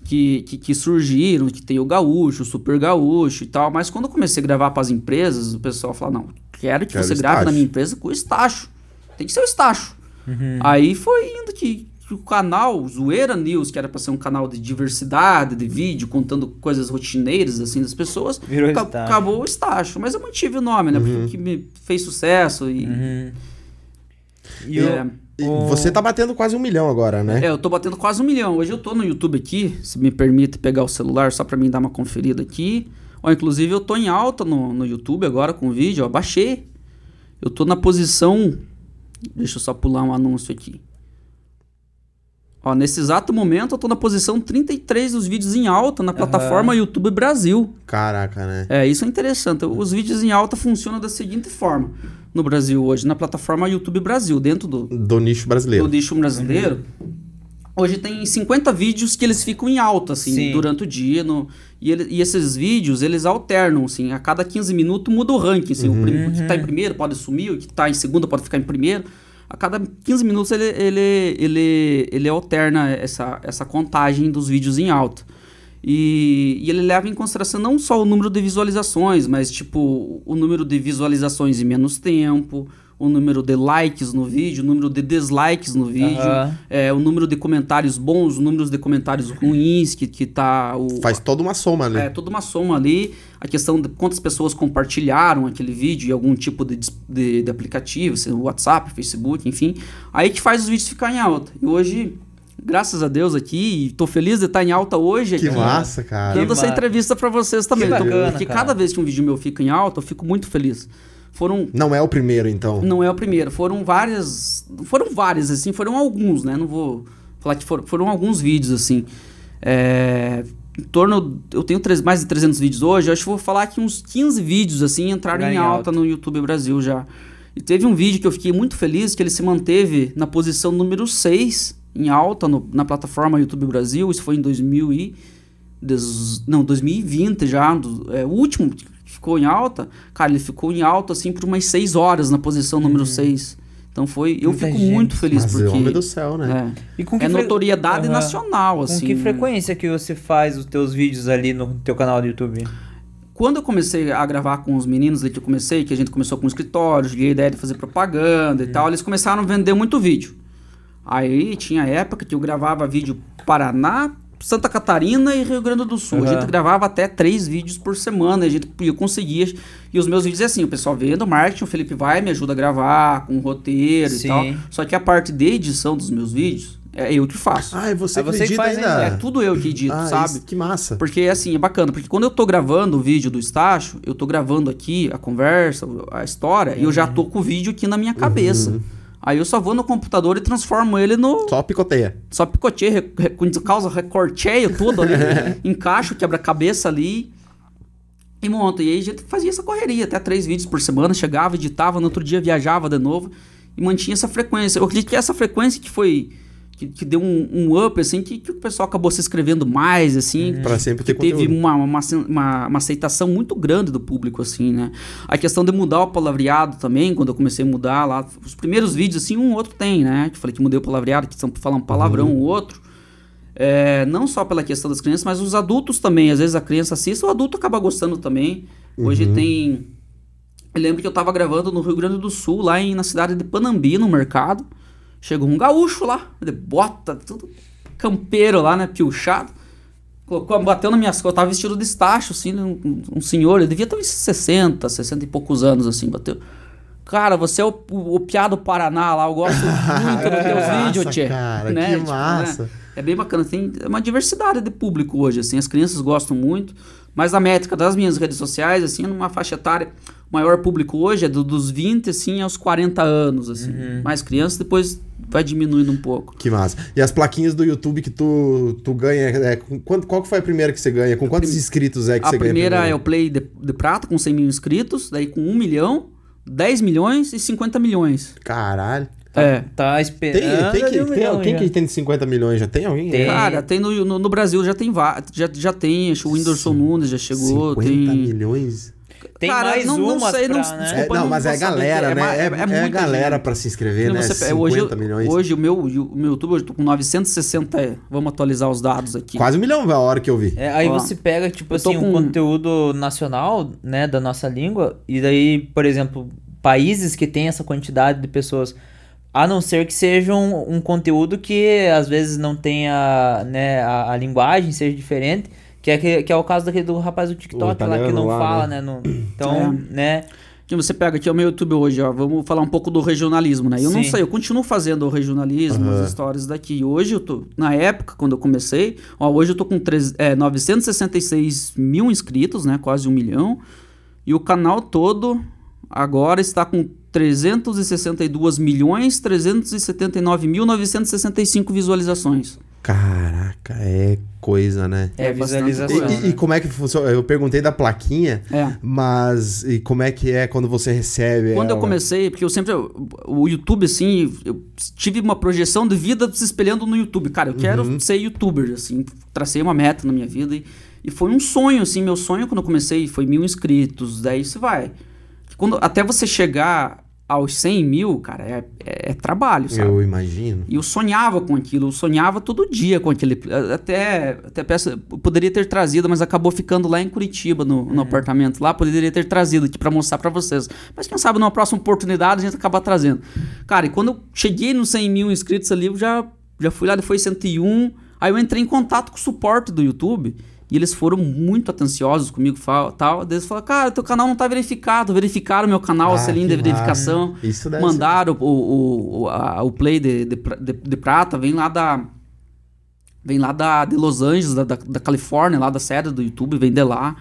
que, que, que surgiram, que tem o Gaúcho, o Super Gaúcho e tal. Mas quando eu comecei a gravar para as empresas, o pessoal falou: não, quero que Quero você grave na Estácio." minha empresa com o Estácio. Tem que ser o Estácio. Uhum. Aí foi indo que, que o canal Zoeira News, que era para ser um canal de diversidade, de vídeo, contando coisas rotineiras, assim, das pessoas, Estácio. acabou o Estácio. Mas eu mantive o nome, né? Porque o que me fez sucesso e... Uhum. E É, o- Você tá batendo quase um milhão agora, né? é, eu tô batendo quase um milhão. Hoje eu tô no YouTube aqui, se me permite pegar o celular só pra mim dar uma conferida aqui. Ó, inclusive eu tô em alta no, no YouTube agora com o vídeo, ó, baixei. Eu tô na posição... Deixa eu só pular um anúncio aqui. Ó, nesse exato momento eu tô na posição 33 dos vídeos em alta na plataforma YouTube Brasil. Caraca, né? É, isso é interessante. Os vídeos em alta funcionam da seguinte forma no Brasil hoje, na plataforma YouTube Brasil, dentro do, Do nicho brasileiro. do nicho brasileiro. Hoje tem 50 vídeos que eles ficam em alta, assim, Sim. durante o dia. No, e, ele- e esses vídeos, eles alternam, assim. A cada 15 minutos muda o ranking, assim. O, prim- o que tá em primeiro pode sumir, o que tá em segundo pode ficar em primeiro. A cada 15 minutos ele, ele, ele, ele alterna essa, essa contagem dos vídeos em alta. E, e ele leva em consideração não só o número de visualizações, mas tipo o número de visualizações em menos tempo, o número de likes no vídeo, o número de dislikes no vídeo, Aham. é, o número de comentários bons, o número de comentários ruins que, que tá o, Faz toda uma soma ali. é toda uma soma ali, a questão de quantas pessoas compartilharam aquele vídeo em algum tipo de, de, de aplicativo, seja o WhatsApp, Facebook, enfim. Aí que faz os vídeos ficar em alta. E hoje, graças a Deus aqui, e tô feliz de estar em alta hoje Que aqui. massa, cara. Dando Que essa ma- entrevista pra vocês também. Que Então, bacana, porque cara. cada vez que um vídeo meu fica em alta, eu fico muito feliz. Foram Não é o primeiro, então. não é o primeiro. Foram várias. Foram várias, assim, foram alguns, né? Não vou falar que foram, foram alguns vídeos, assim. É, em torno. Eu tenho três- mais de 300 vídeos hoje. eu Acho que vou falar que uns 15 vídeos, assim, entraram em alta alta. no YouTube Brasil já. E teve um vídeo que eu fiquei muito feliz, que ele se manteve na posição número 6 em alta no- na plataforma YouTube Brasil. Isso foi em 2000 e... des- não, 2020 já. do- é, o último ficou em alta, cara, ele ficou em alta assim por umas 6 horas na posição número 6. Então foi. Eu Muita fico gente. muito feliz Mas porque. homem do céu, né? É, E com que é fre- notoriedade Aham. nacional, assim. Com que né? frequência que você faz os teus vídeos ali no teu canal do YouTube? Quando eu comecei a gravar com os meninos ali que eu comecei, que a gente começou com o escritório, joguei a ideia de fazer propaganda e Uhum. tal, eles começaram a vender muito vídeo. Aí tinha época que eu gravava vídeo Paraná, Santa Catarina e Rio Grande do Sul. A Aham. gente gravava até três vídeos por semana, a gente eu conseguia. E os meus vídeos é assim, o pessoal vê no marketing, o Felipe vai, me ajuda a gravar, com roteiro Sim. e tal. Só que a parte de edição dos meus vídeos é eu que faço. Ah, e você É você que faz ainda? É tudo eu que edito, ah, sabe? isso- que massa. Porque assim, é bacana, porque quando eu tô gravando o vídeo do Estácio, eu tô gravando aqui a conversa, a história, e eu já tô com o vídeo aqui na minha cabeça. Aí eu só vou no computador e transformo ele no. Só picoteia. Só picoteio, re, re, causa recorteio tudo ali, encaixo, quebra-cabeça ali e monto. E aí a gente fazia essa correria, até três vídeos por semana, chegava, editava, no outro dia viajava de novo e mantinha essa frequência. Eu acredito que essa frequência que foi. Que, que deu um, um up, assim, que, que o pessoal acabou se inscrevendo mais, assim. Pra sempre ter que teve uma, uma, uma, uma aceitação muito grande do público, assim, né? A questão de mudar o palavreado também, quando eu comecei a mudar lá, os primeiros vídeos, assim, um outro tem, né? Que falei que mudei o palavreado, que são pra falar um palavrão, o outro. É, não só pela questão das crianças, mas os adultos também. Às vezes a criança assiste, o adulto acaba gostando também. Hoje tem. Eu lembro que eu tava gravando no Rio Grande do Sul, lá em, na cidade de Panambi, no mercado. Chegou um gaúcho lá, de bota, tudo campeiro lá, né? Piochado. Colocou, bateu nas minhas costas. Tava vestido de estacho, assim, um, um senhor. Ele devia ter uns 60, 60 e poucos anos, assim, bateu. Cara, você é o, o, o piá do Paraná lá, eu gosto muito dos teus vídeos, tchê. cara, Né? que Tipo, massa. né? É bem bacana, tem uma diversidade de público hoje, assim, as crianças gostam muito, mas a métrica das minhas redes sociais, assim, numa faixa etária, o maior público hoje é do, dos 20, assim, aos 40 anos, assim, mais crianças, depois vai diminuindo um pouco. Que massa. E as plaquinhas do YouTube que tu, tu ganha, é, com quanto, qual que foi a primeira que você ganha? Com quantos inscritos é que a você ganha? primeira é o Play de, de Prata, com 100 mil inscritos, daí com 1 milhão, 10 milhões e 50 milhões. Caralho. É. Tá Tem, esperando. tem, que, ali um tem alguém já. que tem 50 milhões? Já tem alguém? Tem. Cara, tem no, no, no Brasil já tem já, já tem, acho que o Whindersson Nunes já chegou, 50 tem... milhões? Tem Cara, mais não- não uma sei, não- pra, né? É, Desculpa, não, não mas vou é galera, é né? É, é- é é galera pra se inscrever, né? você- 50 hoje, milhões. hoje o meu, o meu YouTube, hoje eu tô com 960, é, vamos atualizar os dados aqui. Quase um milhão a hora que eu vi. É, aí Ó, você pega, tipo assim, um com- conteúdo nacional, né, da nossa língua, e daí, por exemplo, países que tem essa quantidade de pessoas, a não ser que seja um, um conteúdo que às vezes não tenha, né, a, a linguagem seja diferente, que é, que, que é o caso daquele do rapaz do TikTok lá que não lá, fala, né? né, no- então, né, Que você pega aqui é o meu YouTube hoje, ó, vamos falar um pouco do regionalismo, né? Eu não Sim. sei, eu continuo fazendo o regionalismo, Aham. as histórias daqui. Hoje eu tô, na época, quando eu comecei, ó, hoje eu tô com três- é, 966 mil inscritos, né? Quase um milhão. E o canal todo agora está com 362 milhões 379 mil 965 visualizações. Caraca, é coisa, né? é, É visualização. coisa. E, e- e como é que funciona? Eu perguntei da plaquinha, É. mas e como é que é quando você recebe? Quando eu ela? comecei, porque eu sempre. O YouTube, assim, eu tive uma projeção de vida se espelhando no YouTube. Cara, eu quero Uhum. ser youtuber, assim, tracei uma meta na minha vida e, e foi um sonho, assim. Meu sonho quando eu comecei foi mil inscritos, daí você vai. Quando, até você chegar aos 100 mil, cara, é, é, é trabalho, sabe? Eu imagino. E eu sonhava com aquilo, eu sonhava todo dia com aquele. Até, até peço, poderia ter trazido, mas acabou ficando lá em Curitiba, no, no apartamento lá. Poderia ter trazido aqui pra mostrar pra vocês. Mas quem sabe numa próxima oportunidade a gente acaba trazendo. Cara, e quando eu cheguei nos 100 mil inscritos ali, eu já, já fui lá, depois 101. Aí eu entrei em contato com o suporte do YouTube. E eles foram muito atenciosos comigo, tal. Eles falaram, cara, teu canal não tá verificado. Verificaram meu canal, Ah, selinho de verificação. massa. Isso deve Mandaram o, o, o, a- o play de, de, de- de prata, vem lá da. Vem lá da, de Los Angeles, da, da, da Califórnia, lá da sede do YouTube, vem de lá.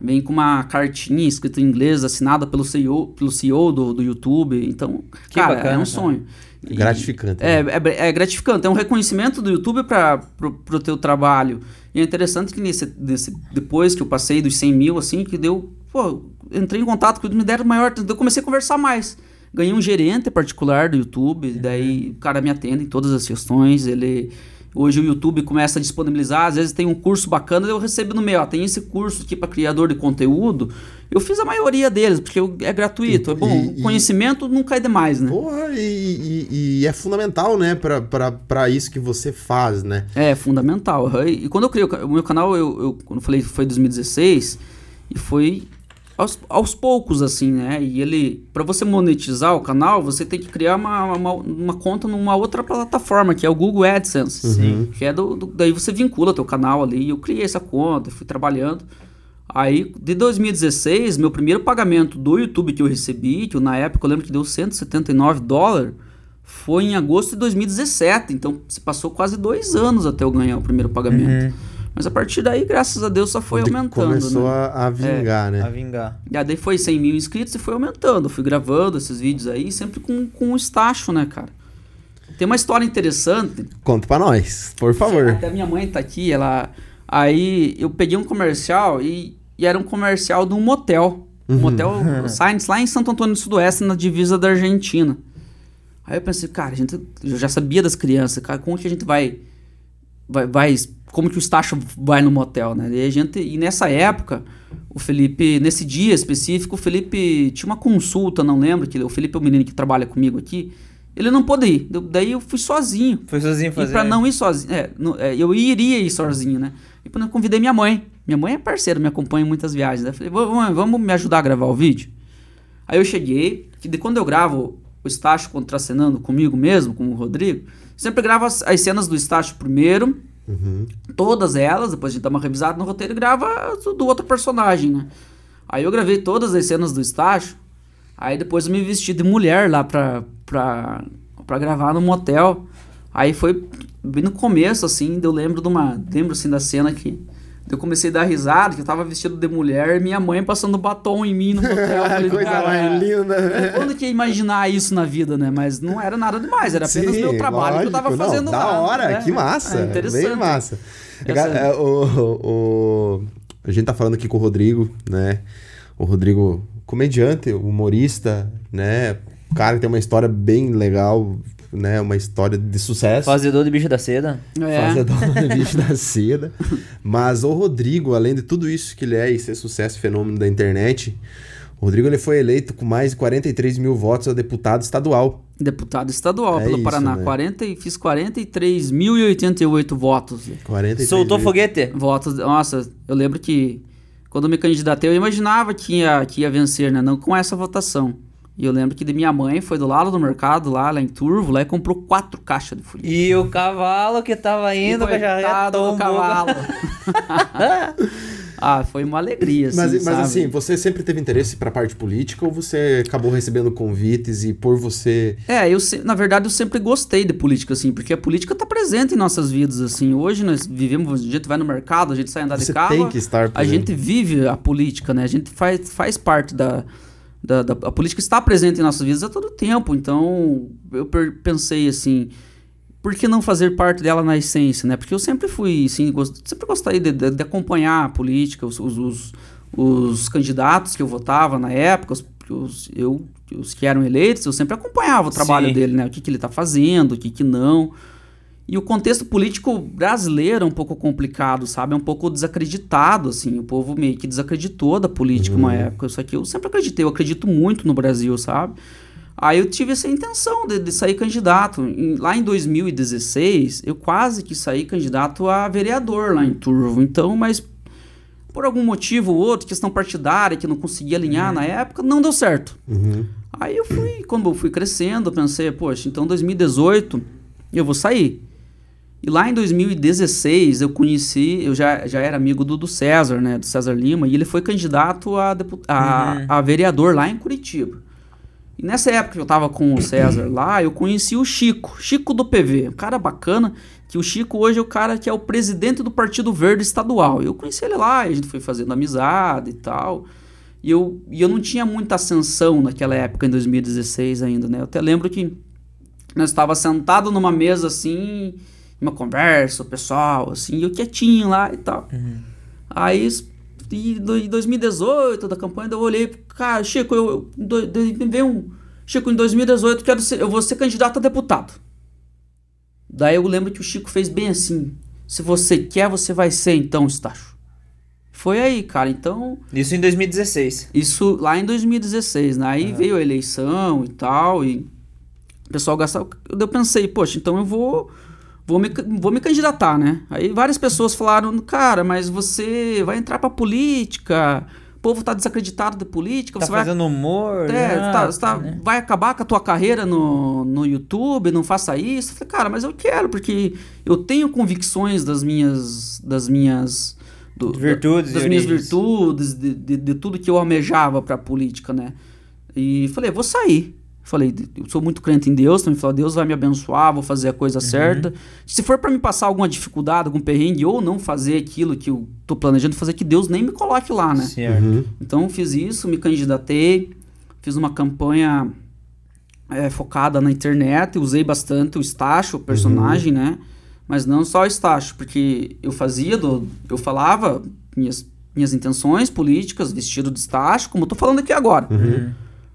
Vem com uma cartinha escrita em inglês, assinada pelo CEO, pelo CEO do, do YouTube. Então, Que cara, bacana, é um cara. sonho. Gratificante. é, né? é, é gratificante, é um reconhecimento do YouTube para pro teu trabalho. E é interessante que nesse, nesse- depois que eu passei dos 100 mil, assim, que deu, pô, entrei em contato com eles, me deram maior, eu comecei a conversar mais. Ganhei um gerente particular do YouTube, daí o cara me atende em todas as questões, ele... Hoje o YouTube começa a disponibilizar, às vezes tem um curso bacana, eu recebo no meio, ó, tem esse curso aqui para criador de conteúdo. Eu fiz a maioria deles, porque é gratuito, é bom. E- e- conhecimento nunca é demais, né? Porra, e, e- e é fundamental, né, pra, pra, pra isso que você faz, né? É, fundamental. E quando eu criei o, meu canal, eu, eu quando eu falei foi 2016, e foi aos, aos poucos, assim, né? E ele, para você monetizar o canal, você tem que criar uma, uma, uma conta numa outra plataforma, que é o Google AdSense. Uhum. Que é do, do- daí você vincula teu canal ali. E eu criei essa conta, fui trabalhando. Aí, de 2016, meu primeiro pagamento do YouTube que eu recebi, que eu, na época eu lembro que deu 179 dólares, foi em agosto de 2017. Então, se passou quase dois anos até eu ganhar o primeiro pagamento. Mas a partir daí, graças a Deus, só foi aumentando. Começou né? a, a vingar, né? A vingar. E aí daí foi 100 mil inscritos e foi aumentando. Eu fui gravando esses vídeos aí, sempre com, com o Stacho, né, cara? Tem uma história interessante. Conta pra nós, por favor. Até minha mãe tá aqui, ela. Aí eu peguei um comercial e, e era um comercial de um motel. Um motel Science lá em Santo Antônio do Sudoeste, na divisa da Argentina. Aí eu pensei, cara, a gente, eu já sabia das crianças, cara, como que a gente vai. Vai. vai como que o Stacho vai no motel, né? E, a gente, e nessa época, o Felipe, nesse dia específico, o Felipe tinha uma consulta, não lembro, que o Felipe é o menino que trabalha comigo aqui. Ele não pôde ir. Eu- Daí eu fui sozinho. Foi sozinho fazer. E pra não ir sozinho, é, não- é, eu iria ir sozinho, né? E quando eu convidei minha mãe. Minha mãe é parceira, me acompanha em muitas viagens. Né? Falei, "Vamos- mãe, vamos me ajudar a gravar o vídeo? Aí eu cheguei, que de quando eu gravo o Estácio contracenando comigo mesmo, com o Rodrigo, sempre gravo as, as cenas do Estácio primeiro, todas elas, depois a gente dá uma revisada no roteiro e grava do outro personagem, né? Aí eu gravei todas as cenas do Estácio, aí depois eu me vesti de mulher lá pra, pra, pra gravar no motel. Aí foi bem no começo, assim, eu lembro de uma. Lembro assim da cena que. Eu comecei a dar risada, que eu tava vestido de mulher minha mãe passando batom em mim no motel. Eu falei, Coisa "Cara, mais linda. Quando que ia imaginar isso na vida, né? Mas não era nada demais, era apenas Sim, meu trabalho que eu tava lógico. Não, fazendo da lá. hora, né? que massa. É interessante. Bem massa. Essa- É, o, o- a gente tá falando aqui com o Rodrigo, né? O Rodrigo, comediante, humorista, né? O cara que tem uma história bem legal, né? Uma história de sucesso. Fazedor de bicho da seda. É. Fazedor do bicho da seda. Mas o Rodrigo, além de tudo isso que ele é e ser sucesso e fenômeno da internet, o Rodrigo ele foi eleito com mais de 43 mil votos a deputado estadual. Deputado estadual É pelo isso, Paraná. né? 40, e fiz 43.088 votos. 43 Soltou mil. foguete. Votos. Nossa, eu lembro que quando eu me candidatei, eu imaginava que ia, que ia vencer, né? Não com essa votação. E eu lembro que de minha mãe foi do lado do mercado, lá, lá em Turvo, lá e comprou quatro caixas de folha. E o cavalo que tava indo com a jarreta Coitado do tombou. cavalo. ah, foi uma alegria, assim, Mas, mas assim, você sempre teve interesse pra parte política ou você acabou recebendo convites e por você. É, eu na verdade eu sempre gostei de política, assim, porque a política tá presente em nossas vidas, assim. Hoje nós vivemos, a gente vai no mercado, a gente sai andar Você de carro. tem que estar A presente. gente vive a política, né? A gente faz, faz parte da, da, da- A política está presente em nossas vidas a todo tempo. Então, eu pensei assim. Por que não fazer parte dela na essência, né? Porque eu sempre fui, assim, gost- sempre gostei de, de- de acompanhar a política, os, os, os, os candidatos que eu votava na época, os, os- eu, os que eram eleitos, eu sempre acompanhava o trabalho Sim. dele, né? O que, que ele está fazendo, o que, que não. E o contexto político brasileiro é um pouco complicado, sabe? É um pouco desacreditado, assim. O povo meio que desacreditou da política uma época. Isso aqui eu sempre acreditei, eu acredito muito no Brasil, sabe? Aí eu tive essa intenção de, de sair candidato. Em- lá em 2016, eu quase que saí candidato a vereador lá em Turvo. Então, mas por algum motivo ou outro, questão partidária, que não conseguia alinhar na época, não deu certo. Uhum. Aí eu fui, quando eu fui crescendo, eu pensei, poxa, então 2018 eu vou sair. E lá em 2016 eu conheci, eu já, já era amigo do, do César, né, do César Lima, e ele foi candidato a, a, a vereador lá em Curitiba. E nessa época que eu tava com o César lá, eu conheci o Chico, Chico do PV, um cara bacana, que o Chico hoje é o cara que é o presidente do Partido Verde Estadual. Eu conheci ele lá, a gente foi fazendo amizade e tal. E eu, e eu não tinha muita ascensão naquela época, em 2016 ainda, né? Eu até lembro que nós estava sentado numa mesa assim, uma conversa, o pessoal, assim, eu quietinho lá e tal. Aí, e do- em 2018, da campanha, eu olhei, cara, Chico, eu, eu veio um. Chico, em 2018 quero ser, eu vou ser candidato a deputado. Daí eu lembro que o Chico fez bem assim: se você quer, você vai ser então, Estácio. Foi aí, cara. Então, Isso em 2016. isso lá em 2016, né? Aí veio a eleição e tal, e o pessoal gastava. Eu pensei, poxa, então eu vou, vou, me, vou me candidatar, né? Aí várias pessoas falaram, cara, mas você vai entrar pra política, o povo tá desacreditado da política, Tá você vai. fazendo humor. É, né? tá- tá- Né? vai acabar com a tua carreira no, no YouTube, não faça isso. Eu falei, cara, mas eu quero, porque eu tenho convicções das minhas. das minhas. do- Virtudes das e minhas virtudes, de, de, de tudo que eu almejava pra política, né? E falei, vou sair. Falei, eu sou muito crente em Deus, também falei, Deus vai me abençoar, vou fazer a coisa Uhum. certa. Se for pra me passar alguma dificuldade, algum perrengue, ou não fazer aquilo que eu tô planejando fazer, que Deus nem me coloque lá, né? Certo. Uhum. Então fiz isso, me candidatei, fiz uma campanha é, focada na internet, usei bastante o Estácio, o personagem, né? Mas não só o Estácio, porque eu fazia, do, eu falava minhas, minhas intenções políticas, vestido de Estácio, como eu tô falando aqui agora.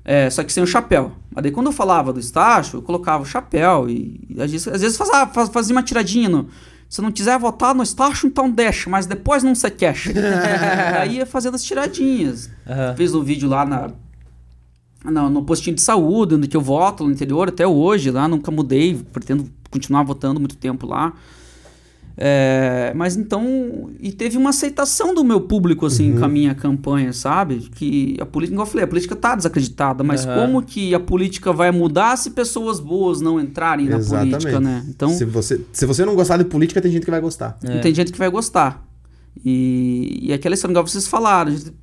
É, só que sem o chapéu. Mas daí quando eu falava do Estácio, eu colocava o chapéu e, e às vezes, às vezes fazia, faz- fazia uma tiradinha no... Se não quiser votar no Estácio, então deixa, mas depois não se queixa. Aí ia fazendo as tiradinhas. Aham. Fez um vídeo lá na, na- no postinho de saúde, onde que eu voto no interior até hoje, lá nunca mudei, pretendo continuar votando muito tempo lá. É, mas então, e teve uma aceitação do meu público, assim, com a minha campanha, sabe? Que a política, igual eu falei, a política tá desacreditada, mas Aham. como que a política vai mudar se pessoas boas não entrarem na política, né? Então, se, você, se você não gostar de política, tem gente que vai gostar. É. tem gente que vai gostar. E, e aquela história, igual vocês falaram, a gente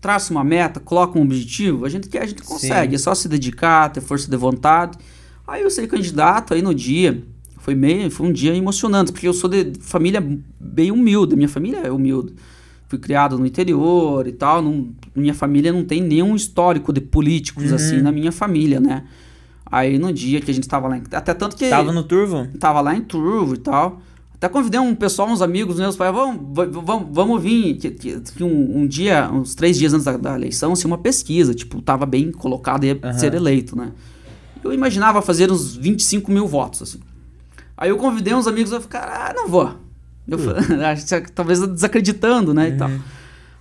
traça uma meta, coloca um objetivo, a gente quer, a gente consegue. É só se dedicar, ter força de vontade. Aí eu saí candidato, aí no dia, foi meio, foi um dia emocionante, porque eu sou de família bem humilde, minha família é humilde. Fui criado no interior e tal, não- minha família não tem nenhum histórico de políticos assim na minha família, né? Aí no dia que a gente tava lá, em, até tanto que Tava no Turvo? tava lá em Turvo e tal. Até convidei um pessoal, uns amigos meus, falei, vamos, va- vamos, vamos vir. Que, que- que um, um dia, uns três dias antes da, da eleição, assim, uma pesquisa, tipo, tava bem colocado e ia Aham. ser eleito, né? Eu imaginava fazer uns 25 mil votos, assim. Aí eu convidei uns amigos, eu falei, ah, não vou. Eu falei, acho que talvez desacreditando, né, e tal.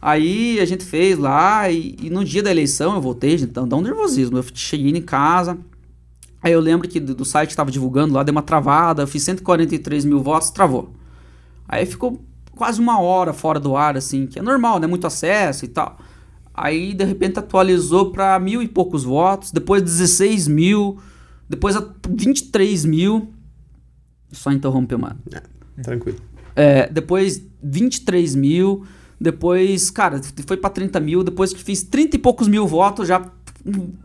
Aí a gente fez lá, e, e no dia da eleição eu voltei, gente, dá um nervosismo. Eu cheguei em casa, Aí eu lembro que do, do site que tava divulgando lá, deu uma travada, eu fiz 143 mil votos, travou. Aí ficou quase uma hora fora do ar, assim, que é normal, né? Muito acesso e tal. Aí, de repente, atualizou para mil e poucos votos, depois 16 mil, depois a 23 mil. Só interromper, mano. Tranquilo. É, depois 23 mil, depois, cara, foi pra 30 mil, depois que fiz 30 e poucos mil votos, já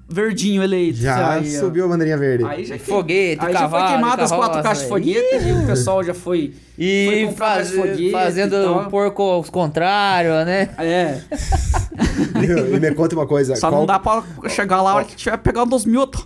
verdinho eleito. Já Aí, subiu a bandeirinha verde. Aí já, Foguete, aí já foi cavalo, queimado as quatro caixas de foguete, e o pessoal já foi. foi E comprar mais faz- foguete fazendo e o porco ao contrário, né? É, e me conta uma coisa. só qual- não dá pra chegar lá a hora que tiver pegando dos milton.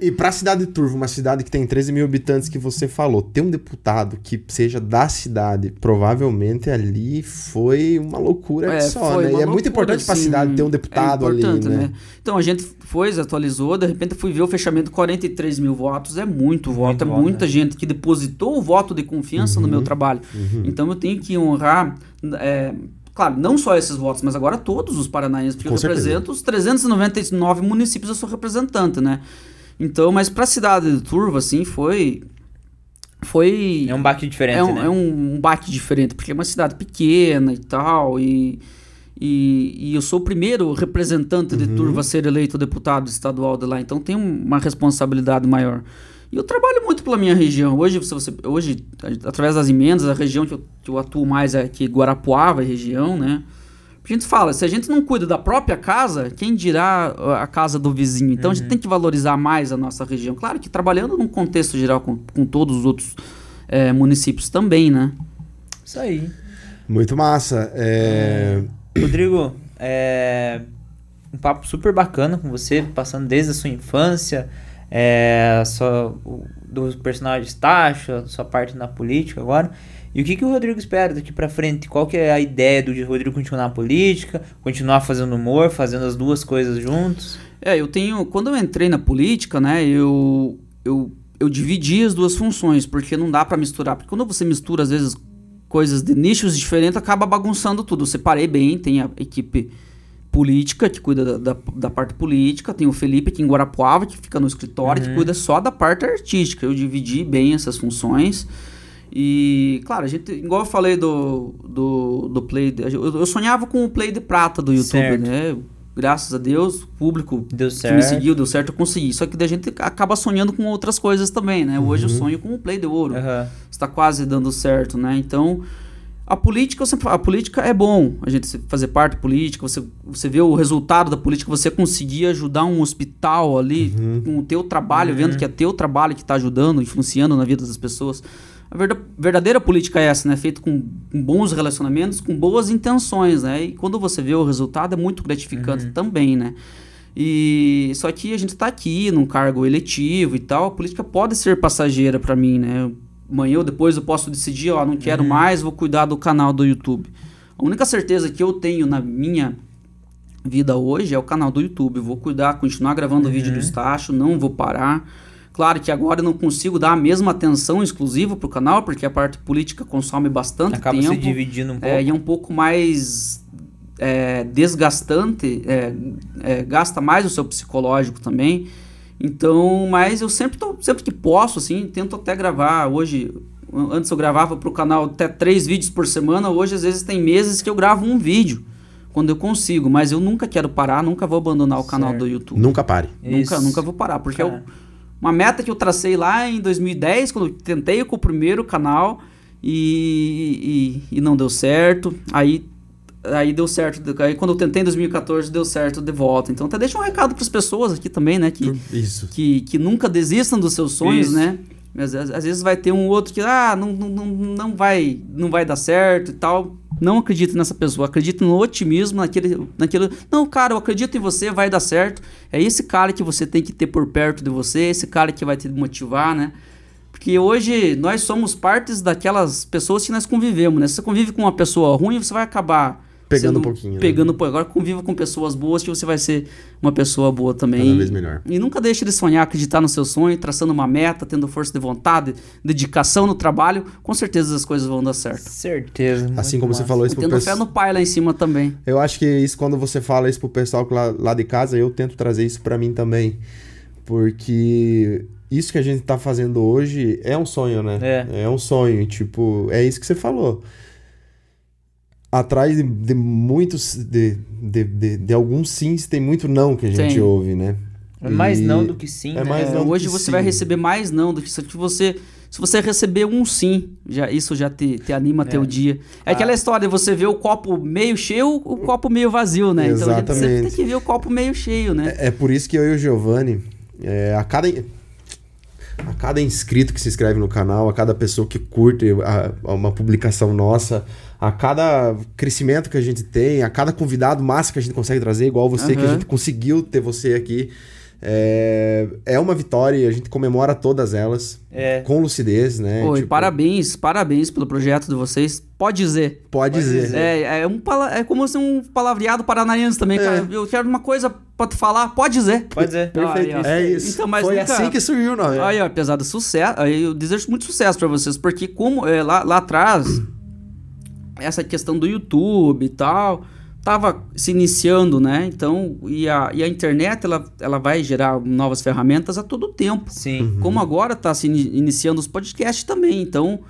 E, e, e pra cidade de Turvo, uma cidade que tem 13 mil habitantes que você falou, ter um deputado que seja da cidade, provavelmente ali foi uma loucura É, só, foi né? E uma é muito loucura, importante pra assim, cidade ter um deputado é ali, importante, né? Então a gente foi, atualizou, de repente eu fui ver o fechamento 43 mil votos, é muito voto, é voto, muita gente que depositou o voto de confiança Uhum. no meu trabalho. Então eu tenho que honrar é, Claro, não só esses votos, mas agora todos os paranaenses, porque Com eu certeza. represento os 399 municípios, eu sou representante, né? Então, mas pra cidade de Turvo, assim, foi. Foi. É um baque diferente, É um, né? é um, um baque diferente, porque é uma cidade pequena e tal, e, e, e eu sou o primeiro representante de Turvo a ser eleito deputado estadual de lá, então tem um- uma responsabilidade maior. E eu trabalho muito pela minha região. Hoje, se você, hoje através das emendas, a região que eu, que eu atuo mais é aqui, Guarapuava, região, né? A gente fala, se a gente não cuida da própria casa, quem dirá a casa do vizinho? Então a gente tem que valorizar mais a nossa região. Claro que trabalhando num contexto geral com, com todos os outros eh, municípios também, né? Isso aí. Muito massa. É... Rodrigo, é um papo super bacana com você, passando desde a sua infância, é, sua, o, dos personagens Tacho, a sua parte na política agora. E o que, que o Rodrigo espera daqui pra frente? Qual que é a ideia do Rodrigo continuar na política, continuar fazendo humor, fazendo as duas coisas juntos? É, eu tenho. Quando eu entrei na política, né, eu, eu, eu dividi as duas funções, porque não dá pra misturar. Porque quando você mistura, às vezes, coisas de nichos diferentes, acaba bagunçando tudo. Eu separei bem, tem a equipe política, que cuida da, da, da parte política, tem o Felipe aqui em Guarapuava, que fica no escritório, que cuida só da parte artística. Eu dividi bem essas funções. E, claro, a gente, igual eu falei do, do, do Play, eu, eu sonhava com o Play de prata do YouTube, Certo. né? Graças a Deus, o público Deu que me seguiu, deu certo, eu consegui. Só que daí a gente acaba sonhando com outras coisas também, né? Hoje eu sonho com o Play de Ouro. Aham. Está quase dando certo, né? Então, a política, eu sempre falo, a política é bom a gente fazer parte da política, você, você vê o resultado da política, você conseguir ajudar um hospital ali com o teu trabalho, vendo que é teu trabalho que está ajudando, influenciando na vida das pessoas. A verda- verdadeira política é essa, né? Feito com, com bons relacionamentos, com boas intenções, né? E quando você vê o resultado é muito gratificante também, né? E só que a gente está aqui num cargo eletivo e tal, a política pode ser passageira para mim, né? Amanhã ou depois eu posso decidir, ó, não quero mais, vou cuidar do canal do YouTube. A única certeza que eu tenho na minha vida hoje é o canal do YouTube. Eu vou cuidar, continuar gravando vídeo do Estácio, não vou parar. Claro que agora eu não consigo dar a mesma atenção exclusiva pro canal, porque a parte política consome bastante Acaba tempo. se dividindo um pouco. É, e é um pouco mais é, desgastante, é, é, gasta mais o seu psicológico também. Então, mas eu sempre, tô, sempre que posso, assim, tento até gravar. Hoje, antes eu gravava pro canal até três vídeos por semana, hoje às vezes tem meses que eu gravo um vídeo, quando eu consigo. Mas eu nunca quero parar, nunca vou abandonar o canal Certo. do YouTube. Nunca pare. Nunca, Isso. nunca vou parar, porque eu, uma meta que eu tracei lá em 2010, quando eu tentei com o primeiro canal e, e, e não deu certo. Aí, aí deu certo. Aí quando eu tentei em 2014, deu certo de volta. Então até deixa um recado para as pessoas aqui também, né? Que, Isso. que, que nunca desistam dos seus sonhos, Isso. né? Às, vezes- às vezes vai ter um outro que, ah, não, não, não, vai, não vai dar certo e tal. Não acredite nessa pessoa, acredite no otimismo, naquele, naquele. Não, cara, eu acredito em você, vai dar certo. É esse cara que você tem que ter por perto de você, esse cara que vai te motivar, né? Porque hoje nós somos partes daquelas pessoas que nós convivemos, né? Se você convive com uma pessoa ruim, você vai acabar Pegando sendo- um pouquinho, né? Pegando um pouco. Agora conviva com pessoas boas que você vai ser uma pessoa boa também. Cada vez melhor. E nunca deixe de sonhar, acreditar no seu sonho, traçando uma meta, tendo força de vontade, dedicação no trabalho, com certeza as coisas vão dar certo. Certeza. Assim como você massa. falou E isso pro tendo fé no pai lá em cima também. Eu acho que isso, quando você fala isso pro pessoal que lá, lá de casa, eu tento trazer isso pra mim também. Porque isso que a gente tá fazendo hoje é um sonho, né? É. É um sonho. e, Tipo, é isso que você falou. Atrás de, de muitos. De, de, de, de alguns sims, tem muito não que a gente Tem. ouve, né? É mais E- não do que sim, é né? mais É, não do hoje que você sim. vai receber mais não do que. Se você, se você receber um sim, já, isso já te, te anima a ter É. o dia. É Ah. aquela história de você ver o copo meio cheio o copo meio vazio, né? Então a gente sempre Exatamente. tem que ver o copo meio cheio, né? É, é por isso que eu e o Giovanni, é, a cada. A cada inscrito que se inscreve no canal, a cada pessoa que curte a- a uma publicação nossa, a cada crescimento que a gente tem, a cada convidado massa que a gente consegue trazer, igual você, que a gente conseguiu ter você aqui, é, é uma vitória e a gente comemora todas elas É. com lucidez, né? Pô, Tipo, parabéns, parabéns pelo projeto de vocês. Pode dizer. Pode dizer. dizer. É, é, um, pala- é como se um palavreado paranaense também, É. cara. Eu quero uma coisa pra te falar, pode dizer. Pode dizer. Perfeito. Aí. É isso. Então, mas Foi nunca- assim que surgiu o nome. Aí, ó, apesar do sucesso, aí eu desejo muito sucesso pra vocês, porque como é, lá, lá atrás, essa questão do YouTube e tal estava se iniciando, né? Então, e a, e a internet, ela, ela vai gerar novas ferramentas a todo tempo. Sim. Como agora está se ini- iniciando os podcasts também. Então,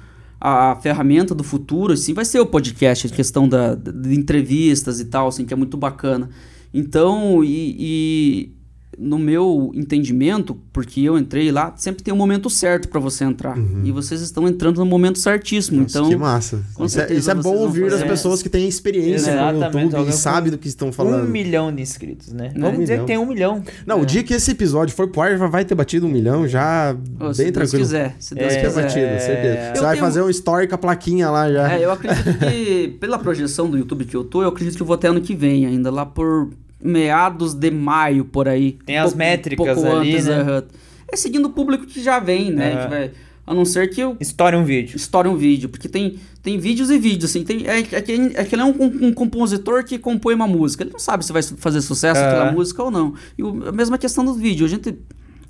a, a ferramenta do futuro, assim, vai ser o podcast, a questão da, de entrevistas e tal, assim, que é muito bacana. Então, e no meu entendimento, porque eu entrei lá, sempre tem um momento certo para você entrar. E vocês estão entrando no momento certíssimo. Nossa, então, que massa. com Isso é, certeza isso é bom ouvir das pessoas que têm experiência no Exatamente, YouTube alguém e sabem do que estão Um falando. milhão de inscritos, né? Um Vamos dizer milhão. que tem um milhão. Não, o dia que esse episódio for pro ar, já vai ter batido um milhão já Ô, se bem Deus tranquilo. quiser, se Deus É, quiser. batido, certeza. Eu Você vai tenho- fazer um story com a plaquinha lá já. É, eu acredito que, pela projeção do YouTube que eu tô, eu acredito que eu vou até ano que vem ainda, lá por meados de maio, por aí. Tem as métricas pouco ali, antes, né? aham. É seguindo o público que já vem, né? Que vai- a não ser que eu História um vídeo. estoure um vídeo, porque tem, tem vídeos e vídeos, assim. Tem, é, é, que, é que ele é um, um compositor que compõe uma música. Ele não sabe se vai fazer sucesso É. aquela música ou não. E o- a mesma questão dos vídeos. A gente...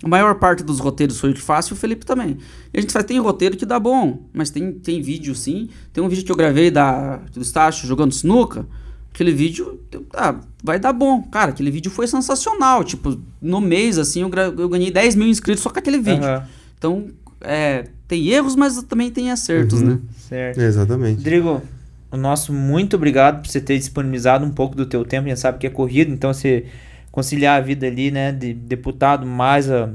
A maior parte dos roteiros foi o que faço e o Felipe também. E a gente faz, tem roteiro que dá bom, mas tem, tem vídeo sim. Tem um vídeo que eu gravei da, do Estácio jogando sinuca. Aquele vídeo, ah, vai dar bom. Cara, aquele vídeo foi sensacional. Tipo, no mês, assim, eu, eu ganhei 10 mil inscritos só com aquele vídeo. Aham, Então, é, tem erros, mas também tem acertos, Uhum. né? Certo. Exatamente. Rodrigo, o nosso muito obrigado por você ter disponibilizado um pouco do teu tempo. A gente sabe que é corrido, então você conciliar a vida ali, né, de deputado mais a,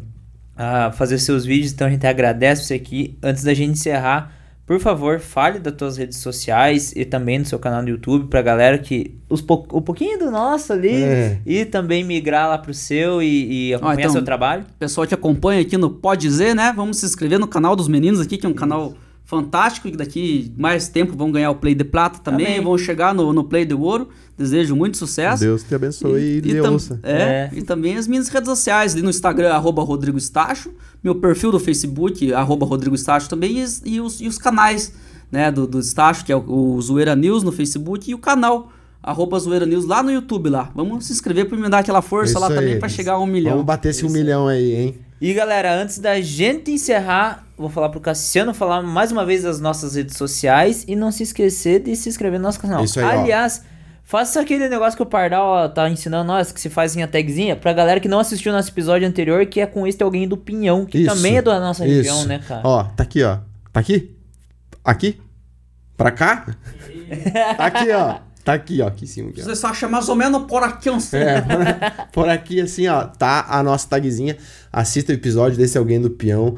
a fazer seus vídeos. Então a gente agradece você aqui. Antes da gente encerrar, por favor, fale das tuas redes sociais e também no seu canal no YouTube pra galera que os po o pouquinho do nosso ali É. e também migrar lá pro seu e, e acompanhar então, seu trabalho. Pessoal que acompanha aqui no Pode Dizer, né? Vamos se inscrever no canal dos meninos aqui, que é um canal fantástico e que daqui mais tempo vão ganhar o Play de Prata também, Amém. vão chegar no, no Play de Ouro. Desejo muito sucesso. Deus te abençoe e, e, lhe tam- ouça. é, É. e também as minhas redes sociais, ali no Instagram, arroba Rodrigo Estacho, meu perfil do Facebook, arroba Rodrigo Estacho também, e, os- e os, e os canais né, do, do Estacho, que é o, o Zoeira News no Facebook, e o canal, arroba Zoeira News lá no YouTube lá. Vamos se inscrever para me dar aquela força Isso lá também aí. para chegar a um milhão. Vamos bater esse um milhão aí, hein? E galera, antes da gente encerrar, vou falar pro Cassiano falar mais uma vez das nossas redes sociais e não se esquecer de se inscrever no nosso canal. Isso aí, ó. Faça aquele negócio que o Pardal ó, tá ensinando nós, que se faz em a tagzinha, pra galera que não assistiu nosso episódio anterior, que é com este alguém do Pinhão, que Isso, também é da nossa região, Isso. né, cara? Ó, tá aqui, ó. Tá aqui? Aqui? Pra cá? Tá aqui, ó. Tá aqui, ó. Aqui em cima. Aqui, ó. Você acha mais ou menos por aqui, um É, por aqui, assim, ó, tá a nossa tagzinha. Assista o episódio desse Alguém do Peão.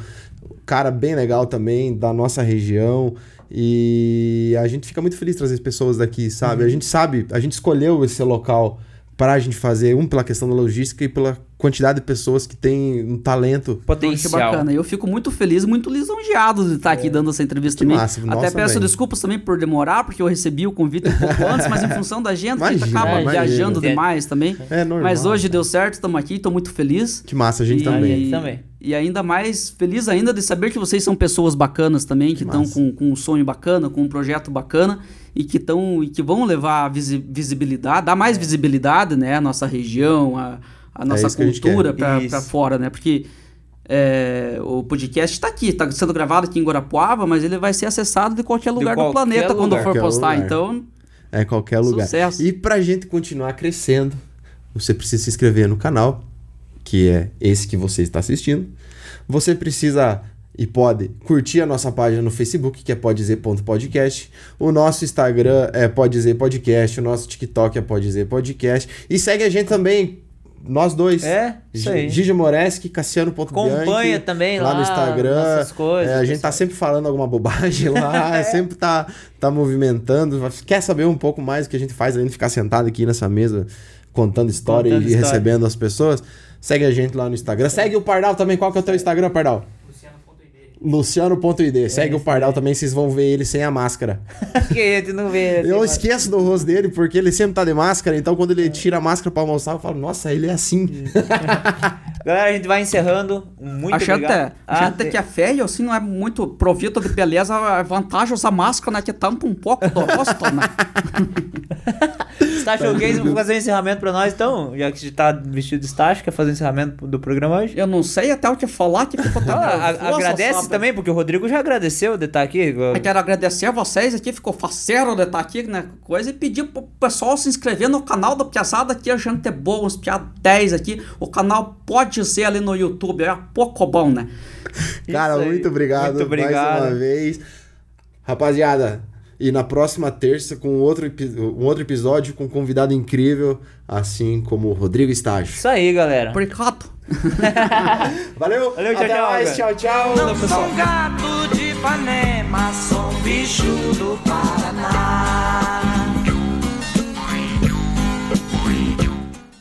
Cara bem legal também, da nossa região. E a gente fica muito feliz de trazer pessoas daqui, sabe? A gente sabe, a gente escolheu esse local pra gente fazer, um, pela questão da logística e pela quantidade de pessoas que tem um talento. Potencial. bacana. Eu fico muito feliz, muito lisonjeado de estar aqui dando essa entrevista Que também. massa, Até nossa, peço também. desculpas também por demorar, porque eu recebi o convite um pouco antes, mas em função da agenda, a gente Imagina, acaba imagina. viajando É. demais também. É normal. Mas hoje deu certo, estamos aqui, estou muito feliz. Que massa, a gente e, também. gente também. E ainda mais feliz ainda de saber que vocês são pessoas bacanas também, que estão com, com um sonho bacana, com um projeto bacana e que estão e que vão levar a visi- visibilidade, dar mais visibilidade, né, à nossa região, a, a nossa É cultura para fora, né? Porque é, o podcast está aqui, está sendo gravado aqui em Guarapuava, mas ele vai ser acessado de qualquer lugar do qualquer planeta quando lugar. for Qualquer postar. lugar. Então, É qualquer lugar. Sucesso. E pra gente continuar crescendo, você precisa se inscrever no canal, que é esse que você está assistindo. Você precisa e pode curtir a nossa página no Facebook, que é podzer.podcast. O nosso Instagram é podzer podcast, o nosso TikTok é podzer podcast. E segue a gente também, nós dois. É. Gigi Moreski, Cassiano.bianchi. Acompanha também lá, no Instagram. coisas, É, a gente tá sempre falando alguma bobagem lá, sempre tá, tá movimentando. Quer saber um pouco mais do que a gente faz além de ficar sentado aqui nessa mesa contando história Contando e história. recebendo as pessoas? Segue a gente lá no Instagram. Segue o Pardal também. Qual que é o teu Instagram, Pardal? Luciano.id. Segue o Pardal também, vocês vão ver ele sem a máscara. que a gente não vê. assim, Eu mas- esqueço do rosto dele porque ele sempre tá de máscara, então quando ele tira a máscara pra almoçar, eu falo, nossa, ele é assim. Galera, a gente vai encerrando. Muito achei obrigado. até, achei Ah, que é feio, assim, não é muito provito de beleza, a vantagem usar máscara, né, que tampa um pouco do rosto, né? Estácio Gays, vou fazer o encerramento pra nós, então. Já que você tá vestido de estácio, quer fazer o encerramento do programa hoje? Eu não sei até o que falar que ficou tão Ah, a- agradece também, porque o Rodrigo já agradeceu de estar aqui. Eu quero agradecer a vocês aqui, ficou faceiro de estar aqui, né? Coisa, e pedir pro pessoal se inscrever no canal da Piazada aqui, a gente é boa, uns piadas 10 aqui. O canal pode ser ali no YouTube, é pouco bom, né? Cara, muito obrigado, Muito obrigado. mais uma vez. Rapaziada, e na próxima terça com outro, um outro episódio com um convidado incrível, assim como o Rodrigo Estágio. Isso aí, galera. Obrigado. Valeu, Valeu, tchau, até tchau, mais, tchau, tchau. Valeu, pessoal. Sou gato de Ipanema, sou um bicho do Paraná.